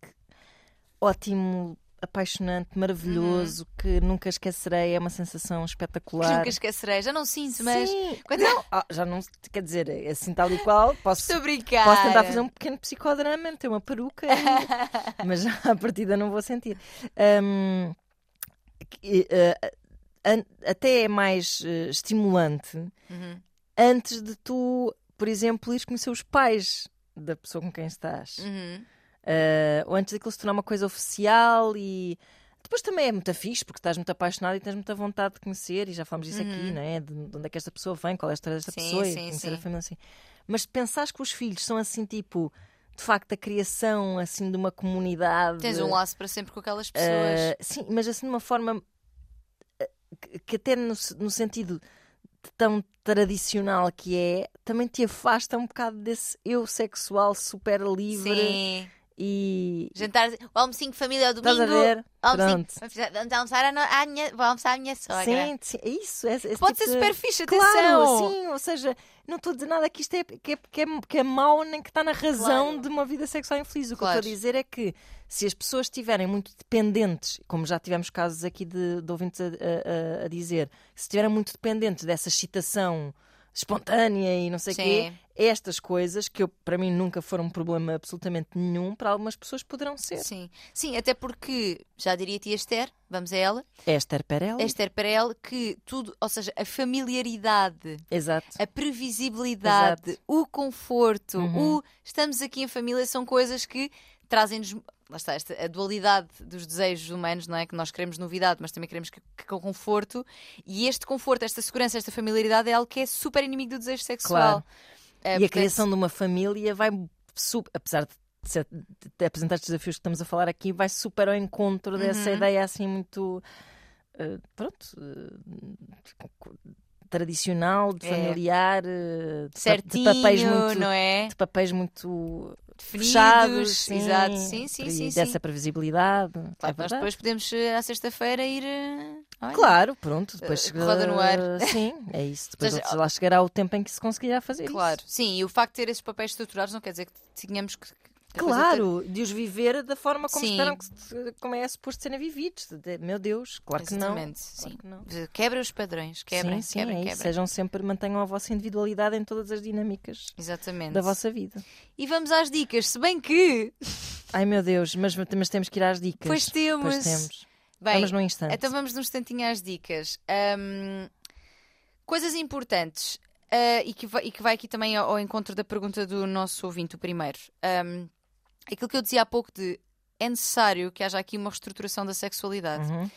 ótimo, apaixonante, maravilhoso, que nunca esquecerei, é uma sensação Que espetacular. nunca esquecerei, já não sinto, mas. Sim, Quando- não, ah, já não quer dizer, assim tal e qual, posso, Estou brincar. posso tentar fazer um pequeno psicodrama, meter uma peruca, e- mas já à partida não vou sentir. Hum, que, eh, an- até é mais eh, estimulante Uhum. antes de tu, por exemplo, ires conhecer os pais da pessoa com quem estás. Uhum. Uh, ou antes daquilo se tornar uma coisa oficial e depois também é muito fixe porque estás muito apaixonado e tens muita vontade de conhecer e já falamos disso aqui, não é? De, de onde é que esta pessoa vem, qual é a história desta Sim, pessoa e sim, conhecer a sim. família assim. Mas pensares que os filhos são assim tipo de facto a criação assim de uma comunidade Tens um laço para sempre com aquelas pessoas. Uh, sim, mas assim de uma forma uh, que, que até no, no sentido tão tradicional que é, também te afasta um bocado desse eu sexual super livre Sim. E Jantar, o almocinho de família ao domingo. estás a ver? Almocinho. Vamos almoçar à, no- à minha, vou almoçar à minha sogra. Sim, sim, é isso. É, esse Pode tipo ser de- super fixe, atenção. Claro, sim, ou seja, não estou a dizer nada que isto é, que é, que é, que é mau nem que está na razão Claro. de uma vida sexual infeliz. O que Claro. eu estou a dizer é que se as pessoas estiverem muito dependentes, como já tivemos casos aqui de, de ouvintes a, a- a- a dizer, se estiverem muito dependentes dessa excitação espontânea e não sei o quê, estas coisas, que eu, para mim nunca foram um problema absolutamente nenhum, para algumas pessoas poderão ser. Sim. Sim, até porque, já diria a tia Esther, vamos a ela, Esther Perel. Esther Perel, que tudo, ou seja, a familiaridade, Exato. a previsibilidade, Exato. o conforto, Uhum. o estamos aqui em família são coisas que trazem-nos. Lá está, esta, a dualidade dos desejos humanos, não é? Que nós queremos novidade, mas também queremos que, que com conforto. E este conforto, esta segurança, esta familiaridade é algo que é super inimigo do desejo sexual. Claro. Eh, E a portanto, criação de uma família vai, apesar de, de apresentar estes desafios que estamos a falar aqui, vai super ao encontro dessa Uhum. ideia assim muito eh, pronto eh, tradicional, de É. familiar, eh, de, certinho, de papéis muito não é? de papéis muito Definidos, fechados, sim, exato, sim, sim, e sim, dessa sim. previsibilidade. Claro, é nós depois podemos eh, à sexta-feira ir. eh, olha, Claro, pronto, depois Eh, roda no ar. Sim, é isso. Depois Ou seja, lá chegará o tempo em que se conseguirá fazer Claro, isso. sim, e o facto de ter esses papéis estruturados não quer dizer que tínhamos que. Claro, de os viver da forma como Sim. esperam que como é suposto serem vividos. De- Meu Deus, claro que não. Exatamente, Claro sim. que não. ter- Quebra os padrões, quebrem, sim, sim, quebrem, é quebrem. Sejam sempre, mantenham a vossa individualidade em todas as dinâmicas Exatamente. da vossa vida. E vamos às dicas, se bem que. Ai meu Deus, mas, mas temos que ir às dicas. Pois temos. Pois temos. Bem, Vamos num instante. então vamos num instantinho às dicas. Ahm, coisas importantes. ah, e, que vai, e que vai aqui também ao, ao encontro da pergunta do nosso ouvinte, o primeiro. Ahm, aquilo que eu dizia há pouco de é necessário que haja aqui uma reestruturação da sexualidade. Uhum.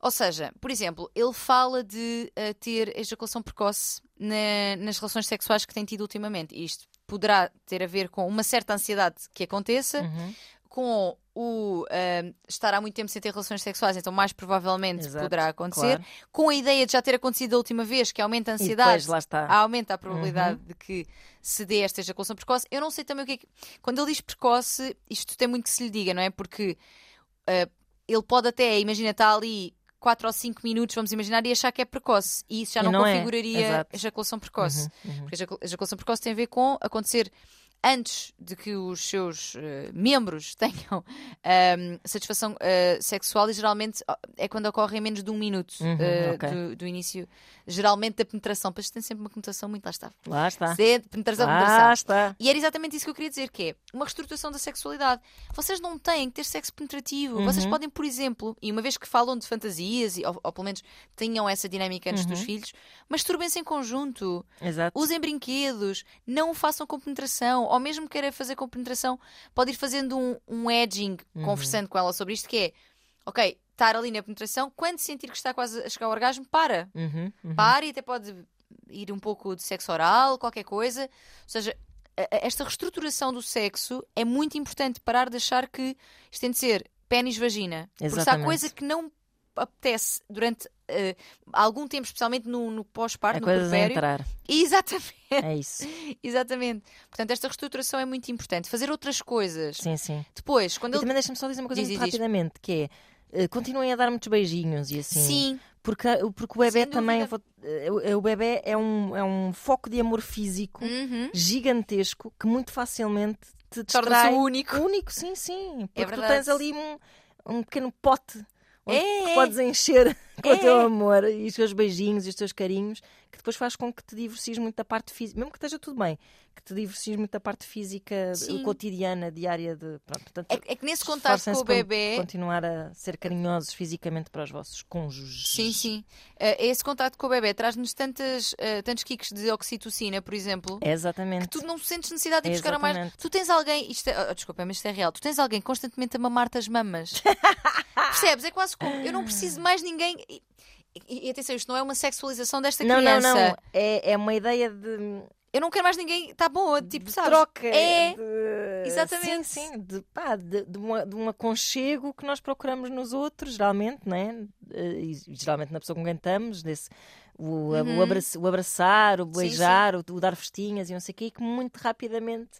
Ou seja, por exemplo, ele fala de eh, ter ejaculação precoce na- nas relações sexuais que tem tido ultimamente. Isto poderá ter a ver com uma certa ansiedade que aconteça, Uhum. com o eh, estar há muito tempo sem ter relações sexuais, então mais provavelmente Exato, poderá acontecer. claro. Com a ideia de já ter acontecido a última vez, que aumenta a ansiedade. depois. Aumenta a probabilidade Uhum. de que se dê esta ejaculação precoce. Eu não sei também o que é que. Quando ele diz precoce, isto tem muito que se lhe diga, não é? Porque eh, ele pode até, imagina, estar ali 4 ou 5 minutos, vamos imaginar, e achar que é precoce. E isso já não, não é. configuraria Exato. ejaculação precoce. Uhum, uhum. Porque a ejacul- ejaculação precoce tem a ver com acontecer antes de que os seus eh, membros tenham ahm, satisfação eh, sexual e geralmente é quando ocorre em menos de um minuto Uhum, eh, ok. do, do início, geralmente da penetração. Pois tem sempre uma conotação muito lá está. Lá está. Sempre penetração, Lá penetração. está. E era exatamente isso que eu queria dizer, que é uma reestruturação da sexualidade. Vocês não têm que ter sexo penetrativo. Vocês podem, por exemplo, e uma vez que falam de fantasias, ou, ou pelo menos tenham essa dinâmica antes dos filhos, masturbem-se em conjunto. Exato. Usem brinquedos, não o façam com penetração, ou mesmo queira fazer com penetração, pode ir fazendo um, um edging, conversando com ela sobre isto, que é, ok, estar ali na penetração, quando sentir que está quase a chegar ao orgasmo, para. Uhum, uhum. Para e até pode ir um pouco de sexo oral, qualquer coisa. Ou seja, esta reestruturação do sexo é muito importante parar de achar que isto tem de ser pênis-vagina. Porque se há coisa que não apetece durante eh, algum tempo, especialmente no, no pós-parto, É no puerpério. entrar. Exatamente. É isso. Exatamente. Portanto, esta reestruturação é muito importante. Fazer outras coisas. Sim, sim. Depois, quando E ele. também deixa-me só dizer uma coisa Diz, muito diz, diz. rapidamente, que é eh, continuem a dar muitos beijinhos e assim. Sim, Porque, porque o bebê também. eh, o bebê é um, é um foco de amor físico Uhum. gigantesco que muito facilmente te torna-se único. Único, sim, sim. Porque tu verdade. tens ali um, um pequeno pote onde É, que é. podes encher com É. o teu amor e os teus beijinhos e os teus carinhos, que depois faz com que te divorcies muito da parte física, mesmo que esteja tudo bem, que te divorcies muito da parte física, Sim. cotidiana, diária de. Pronto, portanto, É, é que nesse contato com o bebê. Continuar a ser carinhosos fisicamente para os vossos cônjuges. Sim, sim. Eh, esse contato com o bebê traz-nos tantas, eh, tantos kicks de oxitocina, por exemplo. É Exatamente. Tu não sentes necessidade de ir buscar a mais. Tu tens alguém. Isto é, oh, desculpa, mas isto é real. Tu tens alguém constantemente a mamar-te as mamas. Percebes? É quase como. Eu não preciso de mais ninguém. E, e- atenção, isto não é uma sexualização desta Não, não, criança. não. É, é uma ideia de, Eu não quero mais ninguém. Está bom, tipo, de sabes? troca. É. de- Exatamente. Sim, sim. De, pá, de, de, uma, de um aconchego que nós procuramos nos outros, geralmente, não é? Eh, E geralmente na pessoa com quem estamos, desse, o, o, abraça- o abraçar, o Uhum. Sim, beijar, O, o dar festinhas e não sei o quê, que muito rapidamente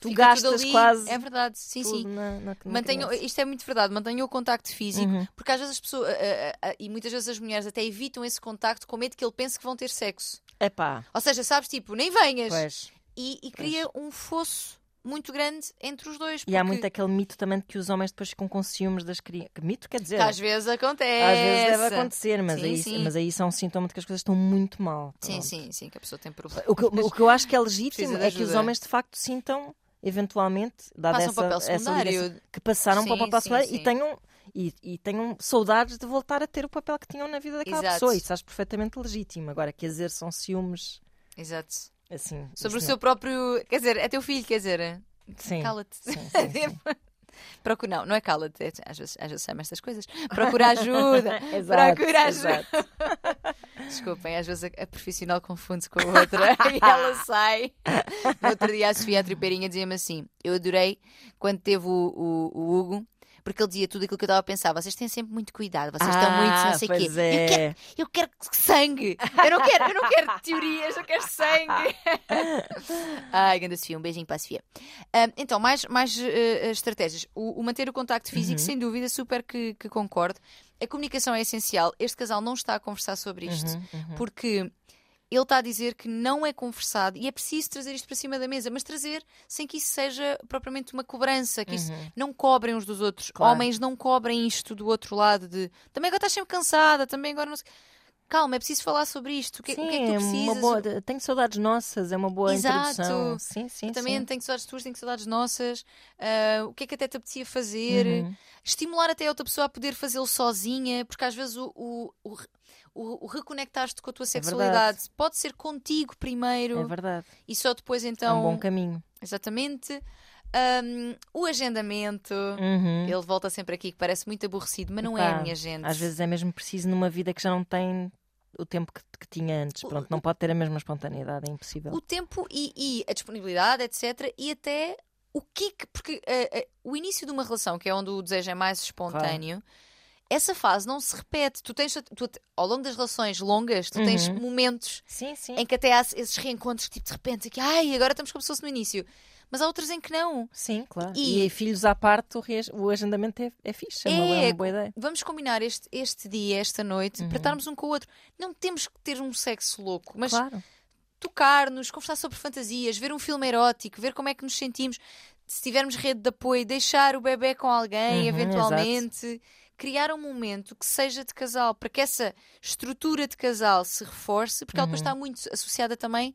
tu Fica gastas ali. quase. É verdade, sim, tudo sim. na- na- criança. isto é muito verdade, mantenham o contacto físico, Uhum. porque às vezes as pessoas, eh, eh, eh, e muitas vezes as mulheres até evitam esse contacto com medo que ele pense que vão ter sexo. Epá, Ou seja, sabes, tipo, nem venhas. pois. E, e cria um fosso muito grande entre os dois. E há porque muito aquele mito também de que os homens depois ficam com ciúmes das crianças. Que mito quer dizer? que às vezes acontece. Às vezes deve acontecer, mas, Sim, aí, sim. mas aí são um sintoma de que as coisas estão muito mal. Sim, Pronto. sim, sim, que a pessoa tem problemas. O que, o que eu acho que é legítimo é que os homens de facto sintam, eventualmente, dada Passam essa, papel essa ligação, que passaram para o Sim, papel sim, secundário sim. e tenham, e, e tenham saudades de voltar a ter o papel que tinham na vida daquela Exato. pessoa. Isso acho perfeitamente legítimo. Agora, que exerçam ciúmes, Exato. assim. Sobre o isso seu próprio. Quer dizer, é teu filho, quer dizer. não- Sim. Cala-te. Procura, não, não é cala-te. é- às, vezes, às vezes chama estas coisas. Procura ajuda. Exato, Procura ajuda. exato. Desculpem, às vezes a, a profissional confunde-se com a outra e ela sai. No outro dia a Sofia a Tripeirinha dizia-me assim: Eu adorei quando teve o, o- o Hugo. Porque ele dizia tudo aquilo que eu estava a pensar. Vocês têm sempre muito cuidado, vocês estão muito não sei o quê. é. Eu, quero, eu quero sangue. Eu não quero, eu não quero teorias, eu quero sangue. Ai, grande Sofia, um beijinho para a Sofia. Ahm, então, mais, mais eh, estratégias. O, o manter o contacto físico, Uhum. sem dúvida, super que, que concordo. A comunicação é essencial. Este casal não está a conversar sobre isto Uhum, uhum. porque ele está a dizer que não é conversado e é preciso trazer isto para cima da mesa, mas trazer sem que isso seja propriamente uma cobrança, que isso não cobrem uns dos outros. Uhum. Claro. Homens não cobrem isto do outro lado de também agora estás sempre cansada, também agora não sei. Calma, é preciso falar sobre isto. O que, o que é que tu Sim, precisas? uma boa, tenho saudades nossas, é uma boa Exato. introdução. Sim, sim, Eu também sim. tenho saudades tuas, tenho saudades nossas. Ah, o que é que até te apetecia fazer? Uhum. Estimular até a outra pessoa a poder fazê-lo sozinha, porque às vezes o, o, o, o, o reconectar-te com a tua sexualidade pode ser contigo primeiro É verdade. e só depois É então. um bom caminho. Exatamente. Ahm, o agendamento. Uhum. Ele volta sempre aqui que parece muito aborrecido, mas não é, Epá, minha gente. Às vezes é mesmo preciso numa vida que já não tem o tempo que, que tinha antes. O- Pronto, não pode ter a mesma espontaneidade, é impossível. o tempo e, e a disponibilidade, etc. E até o que. que- Porque eh, eh, o início de uma relação, que é onde o desejo é mais espontâneo, essa fase não se repete. Tu tens, tu- ao longo das relações longas, tu tens Uhum. momentos Sim, sim. em que até há esses reencontros, tipo de repente, que ai, agora estamos como se fosse no início. Mas há outras em que não. Sim, claro. E- E, filhos à parte, o, o agendamento é, é fixe, é, uma, é É, uma boa ideia. Vamos combinar este, este dia, esta noite, Uhum. para estarmos um com o outro. Não temos que ter um sexo louco, mas claro. tocar-nos, conversar sobre fantasias, ver um filme erótico, ver como é que nos sentimos. Se tivermos rede de apoio, deixar o bebê com alguém, Uhum, eventualmente. Criar um momento que seja de casal, para que essa estrutura de casal se reforce, porque ela Uhum. depois está muito associada também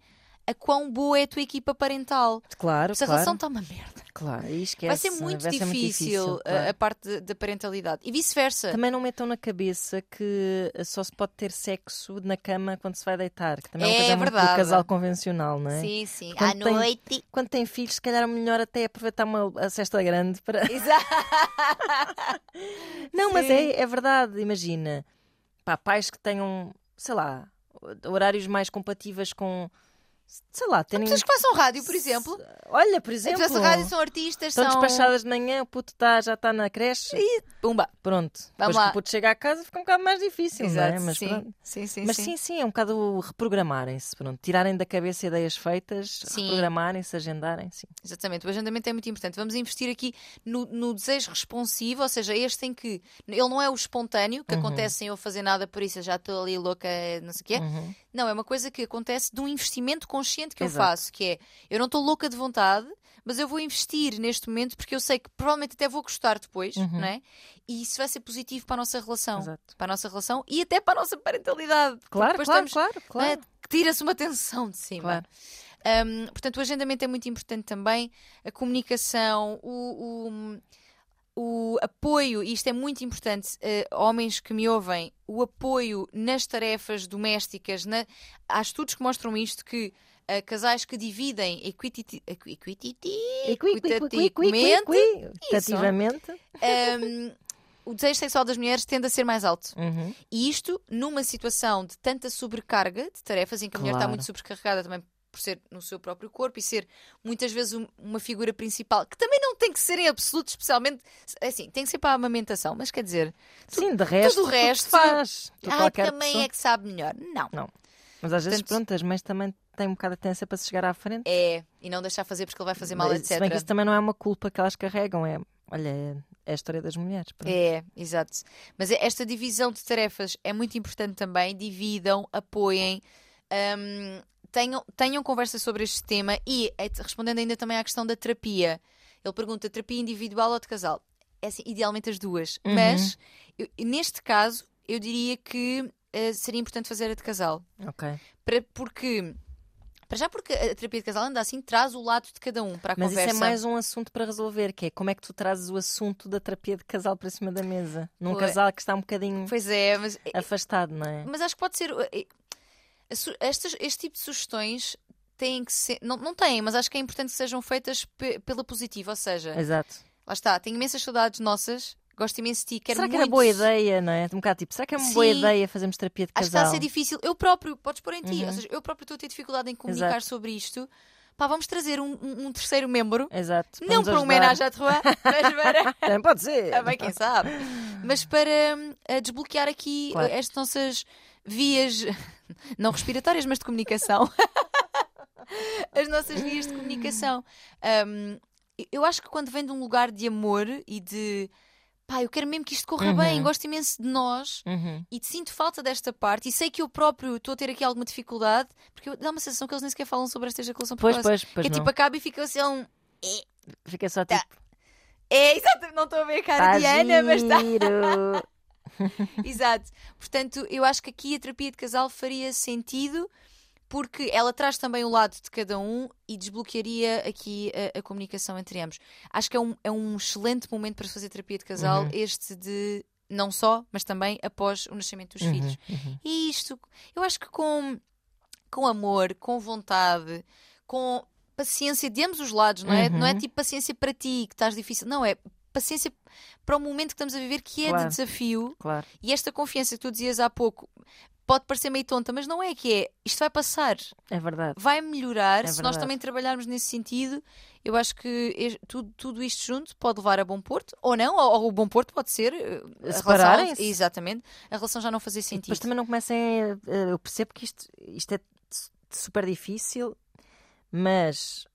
a quão boa é a tua equipa parental. Claro, Se a claro. relação está uma merda. Claro, esquece. vai ser muito vai ser difícil, a- claro. a, parte da parentalidade. E vice-versa. Também não metam na cabeça que só se pode ter sexo na cama quando se vai deitar, que também é uma É coisa muito do casal convencional, não é? Sim, sim. Quando À tem- noite. Quando tem filhos, se calhar é melhor até aproveitar uma, a cesta grande para. Exato. Não, mas Sim. é, é verdade, imagina. Pá, pais que tenham, sei lá, horários mais compatíveis com. Sei lá, terem. Pessoas que façam rádio, por exemplo. Olha, por As exemplo. de rádio são artistas, Estão são. despachadas de manhã, o puto tá, já está na creche. Pumba. Pronto. Vamos Depois lá. que o puto chega à casa fica um bocado mais difícil, não é? Mas, sim. pronto. sim, sim, Mas sim. sim, sim, é um bocado reprogramarem-se, pronto. Tirarem da cabeça ideias feitas, reprogramarem-se, agendarem, sim. Exatamente, o agendamento é muito importante. Vamos investir aqui no, no desejo responsivo, ou seja, este em que ele não é o espontâneo, que Uhum. acontece sem eu fazer nada, por isso eu já estou ali louca, não sei o quê. Uhum. Não, é uma coisa que acontece de um investimento consciente que eu Exato. faço, que é eu não estou louca de vontade, mas eu vou investir neste momento porque eu sei que provavelmente até vou gostar depois, Uhum. não é? E isso vai ser positivo para a nossa relação. Exato. Para a nossa relação e até para a nossa parentalidade. Claro, claro, estamos, claro, claro. não é? Que tira-se uma tensão de cima. Claro. Um, portanto, o agendamento é muito importante também, a comunicação, o, o, o apoio, e isto é muito importante, eh, homens que me ouvem, o apoio nas tarefas domésticas. Na... Há estudos que mostram isto que eh, casais que dividem equitativamente, equi, equitativamente. um, o desejo sexual das mulheres tende a ser mais alto. Uhum. E isto numa situação de tanta sobrecarga de tarefas em que a mulher está Claro. muito sobrecarregada também por ser no seu próprio corpo e ser muitas vezes um- uma figura principal, que também não tem que ser em absoluto, especialmente assim, tem que ser para a amamentação, mas quer dizer, Sim, de resto, tudo o resto, faz. Tu, ah, também pessoa. é que sabe melhor. Não. Mas às vezes, Portanto- pronto, as mães também têm um bocado de tendência para se chegar à frente. É, e não deixar fazer porque ele vai fazer mal, Mas, etc. Se bem que isso também não é uma culpa que elas carregam, é, olha, é, é a história das mulheres. pronto. É, exato. Mas esta divisão de tarefas é muito importante também. Dividam, apoiem, hum, tenham, tenham conversa sobre este tema e eh, respondendo ainda também à questão da terapia. Ele pergunta: terapia individual ou de casal? É assim, idealmente as duas. Uhum. Mas eu- neste caso, eu diria que eh, seria importante fazer a de casal. Ok. Para, porque. Para já porque a terapia de casal anda assim, traz o lado de cada um para a Mas conversa. isso é mais um assunto para resolver, que é como é que tu trazes o assunto da terapia de casal para cima da mesa. Num Pois. casal que está um bocadinho Pois é, mas afastado, não é? Mas acho que pode ser. Estas, este tipo de sugestões têm que ser. Não, não têm, mas acho que é importante que sejam feitas pe- pela positiva. Ou seja, Exato. lá está, tenho imensas saudades nossas, gosto imenso de ti, quero será que muito. era boa ideia, não é? Um bocado tipo, será que é uma boa Sim. ideia fazermos terapia de Acho que está casal? a ser difícil. Eu próprio, podes pôr em ti. Uhum. Ou seja, eu próprio estou a ter dificuldade em comunicar Exato. sobre isto. Pá, vamos trazer um, um- terceiro membro. Exato. Não para um homenagem à Troa, mas para. Também pode ser. Também, quem sabe? Mas para a desbloquear aqui Claro. estas nossas vias, não respiratórias, mas de comunicação. As nossas vias de comunicação. Hum, eu acho que quando vem de um lugar de amor e de pá, eu quero mesmo que isto corra Uhum. bem, gosto imenso de nós Uhum. e te sinto falta desta parte e sei que eu próprio estou a ter aqui alguma dificuldade porque dá uma sensação que eles nem sequer falam sobre esta ejaculação precoce. pois, pois que é não. tipo acaba e fica assim um. Fica só Tá. tipo, É, exato, não estou a ver a cara tá de Ana, mas está. Exato. Portanto, eu acho que aqui a terapia de casal faria sentido porque ela traz também o lado de cada um e desbloquearia aqui a, a comunicação entre ambos. Acho que é um, é um excelente momento para se fazer terapia de casal, Uhum. este de não só, mas também após o nascimento dos Uhum, filhos. uhum. E isto, eu acho que com, com amor, com vontade, com paciência de ambos os lados, não é? Uhum. Não é tipo paciência para ti, que estás difícil. Não, é paciência para o momento que estamos a viver, que é Claro. de desafio. Claro. E esta confiança que tu dizias há pouco pode parecer meio tonta, mas não é que é. Isto vai passar, É verdade. vai melhorar É se nós verdade. também trabalharmos nesse sentido. Eu acho que tudo, tudo isto junto pode levar a bom porto, ou não, ou, ou o bom porto pode ser eh, Separarem-se. relação, exatamente, a relação já não fazer sentido. depois também não comecem. a- Eu percebo que isto, isto é su- super difícil, mas.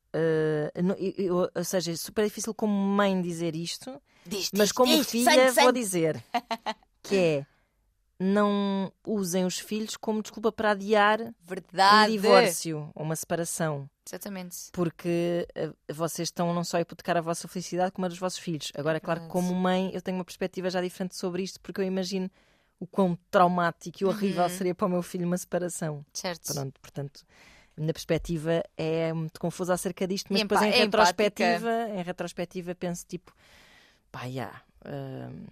Não- eu- ou seja, é super difícil como mãe dizer isto, Diz, mas diz, como diz, filha sangue, vou sangue. dizer que é não usem os filhos como desculpa para adiar um Verdade. divórcio ou uma separação. Exatamente. Porque eh, vocês estão não só a hipotecar a vossa felicidade, como a dos vossos filhos. Agora, é claro que como mãe, eu tenho uma perspectiva já diferente sobre isto, porque eu imagino o quão traumático e horrível Uhum. seria para o meu filho uma separação. Certo. Pronto, portanto, a minha perspectiva é muito confusa acerca disto, mas E depois em é retrospectiva, em retrospectiva penso tipo, pá, já, hum,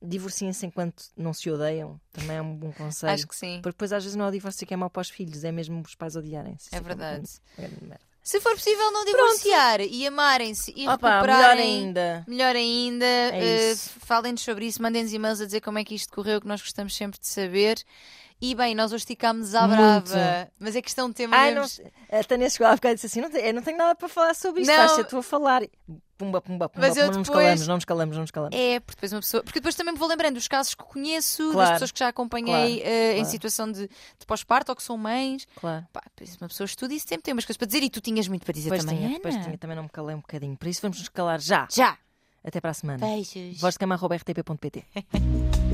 divorciem-se enquanto não se odeiam, também é um bom conselho. Acho que sim. Porque depois às vezes não é o divórcio que é mau para os filhos, é mesmo os pais odiarem-se. É verdade. merda. Se for possível não divorciar e amarem-se e Opa, melhor recuperarem. ainda. Melhor ainda, É isso. falem-nos sobre isso, mandem-nos e-mails a dizer como é que isto correu, que nós gostamos sempre de saber. E bem, nós hoje esticámos à Muito. brava, mas é questão de tema Ai, não, a Tânia chegou há bocado e disse assim: não, eu não tenho nada para falar sobre isto, Não. vais ser tu a falar. Pumba, pumba, pumba, Mas eu não nos depois- calamos, não nos calamos, não nos calamos. É, porque depois uma pessoa. Porque depois também me vou lembrando dos casos que conheço, das Claro. pessoas que já acompanhei Claro, em claro. situação de, de pós-parto ou que são mães. Claro. Pá, uma pessoa estuda e sempre tem umas coisas para dizer e tu tinhas muito para dizer Depois também. tinha, Ana. depois tinha, também não me calei um bocadinho. Por isso vamos nos calar já. Já! Até para a semana. Beijos! Voz de cama.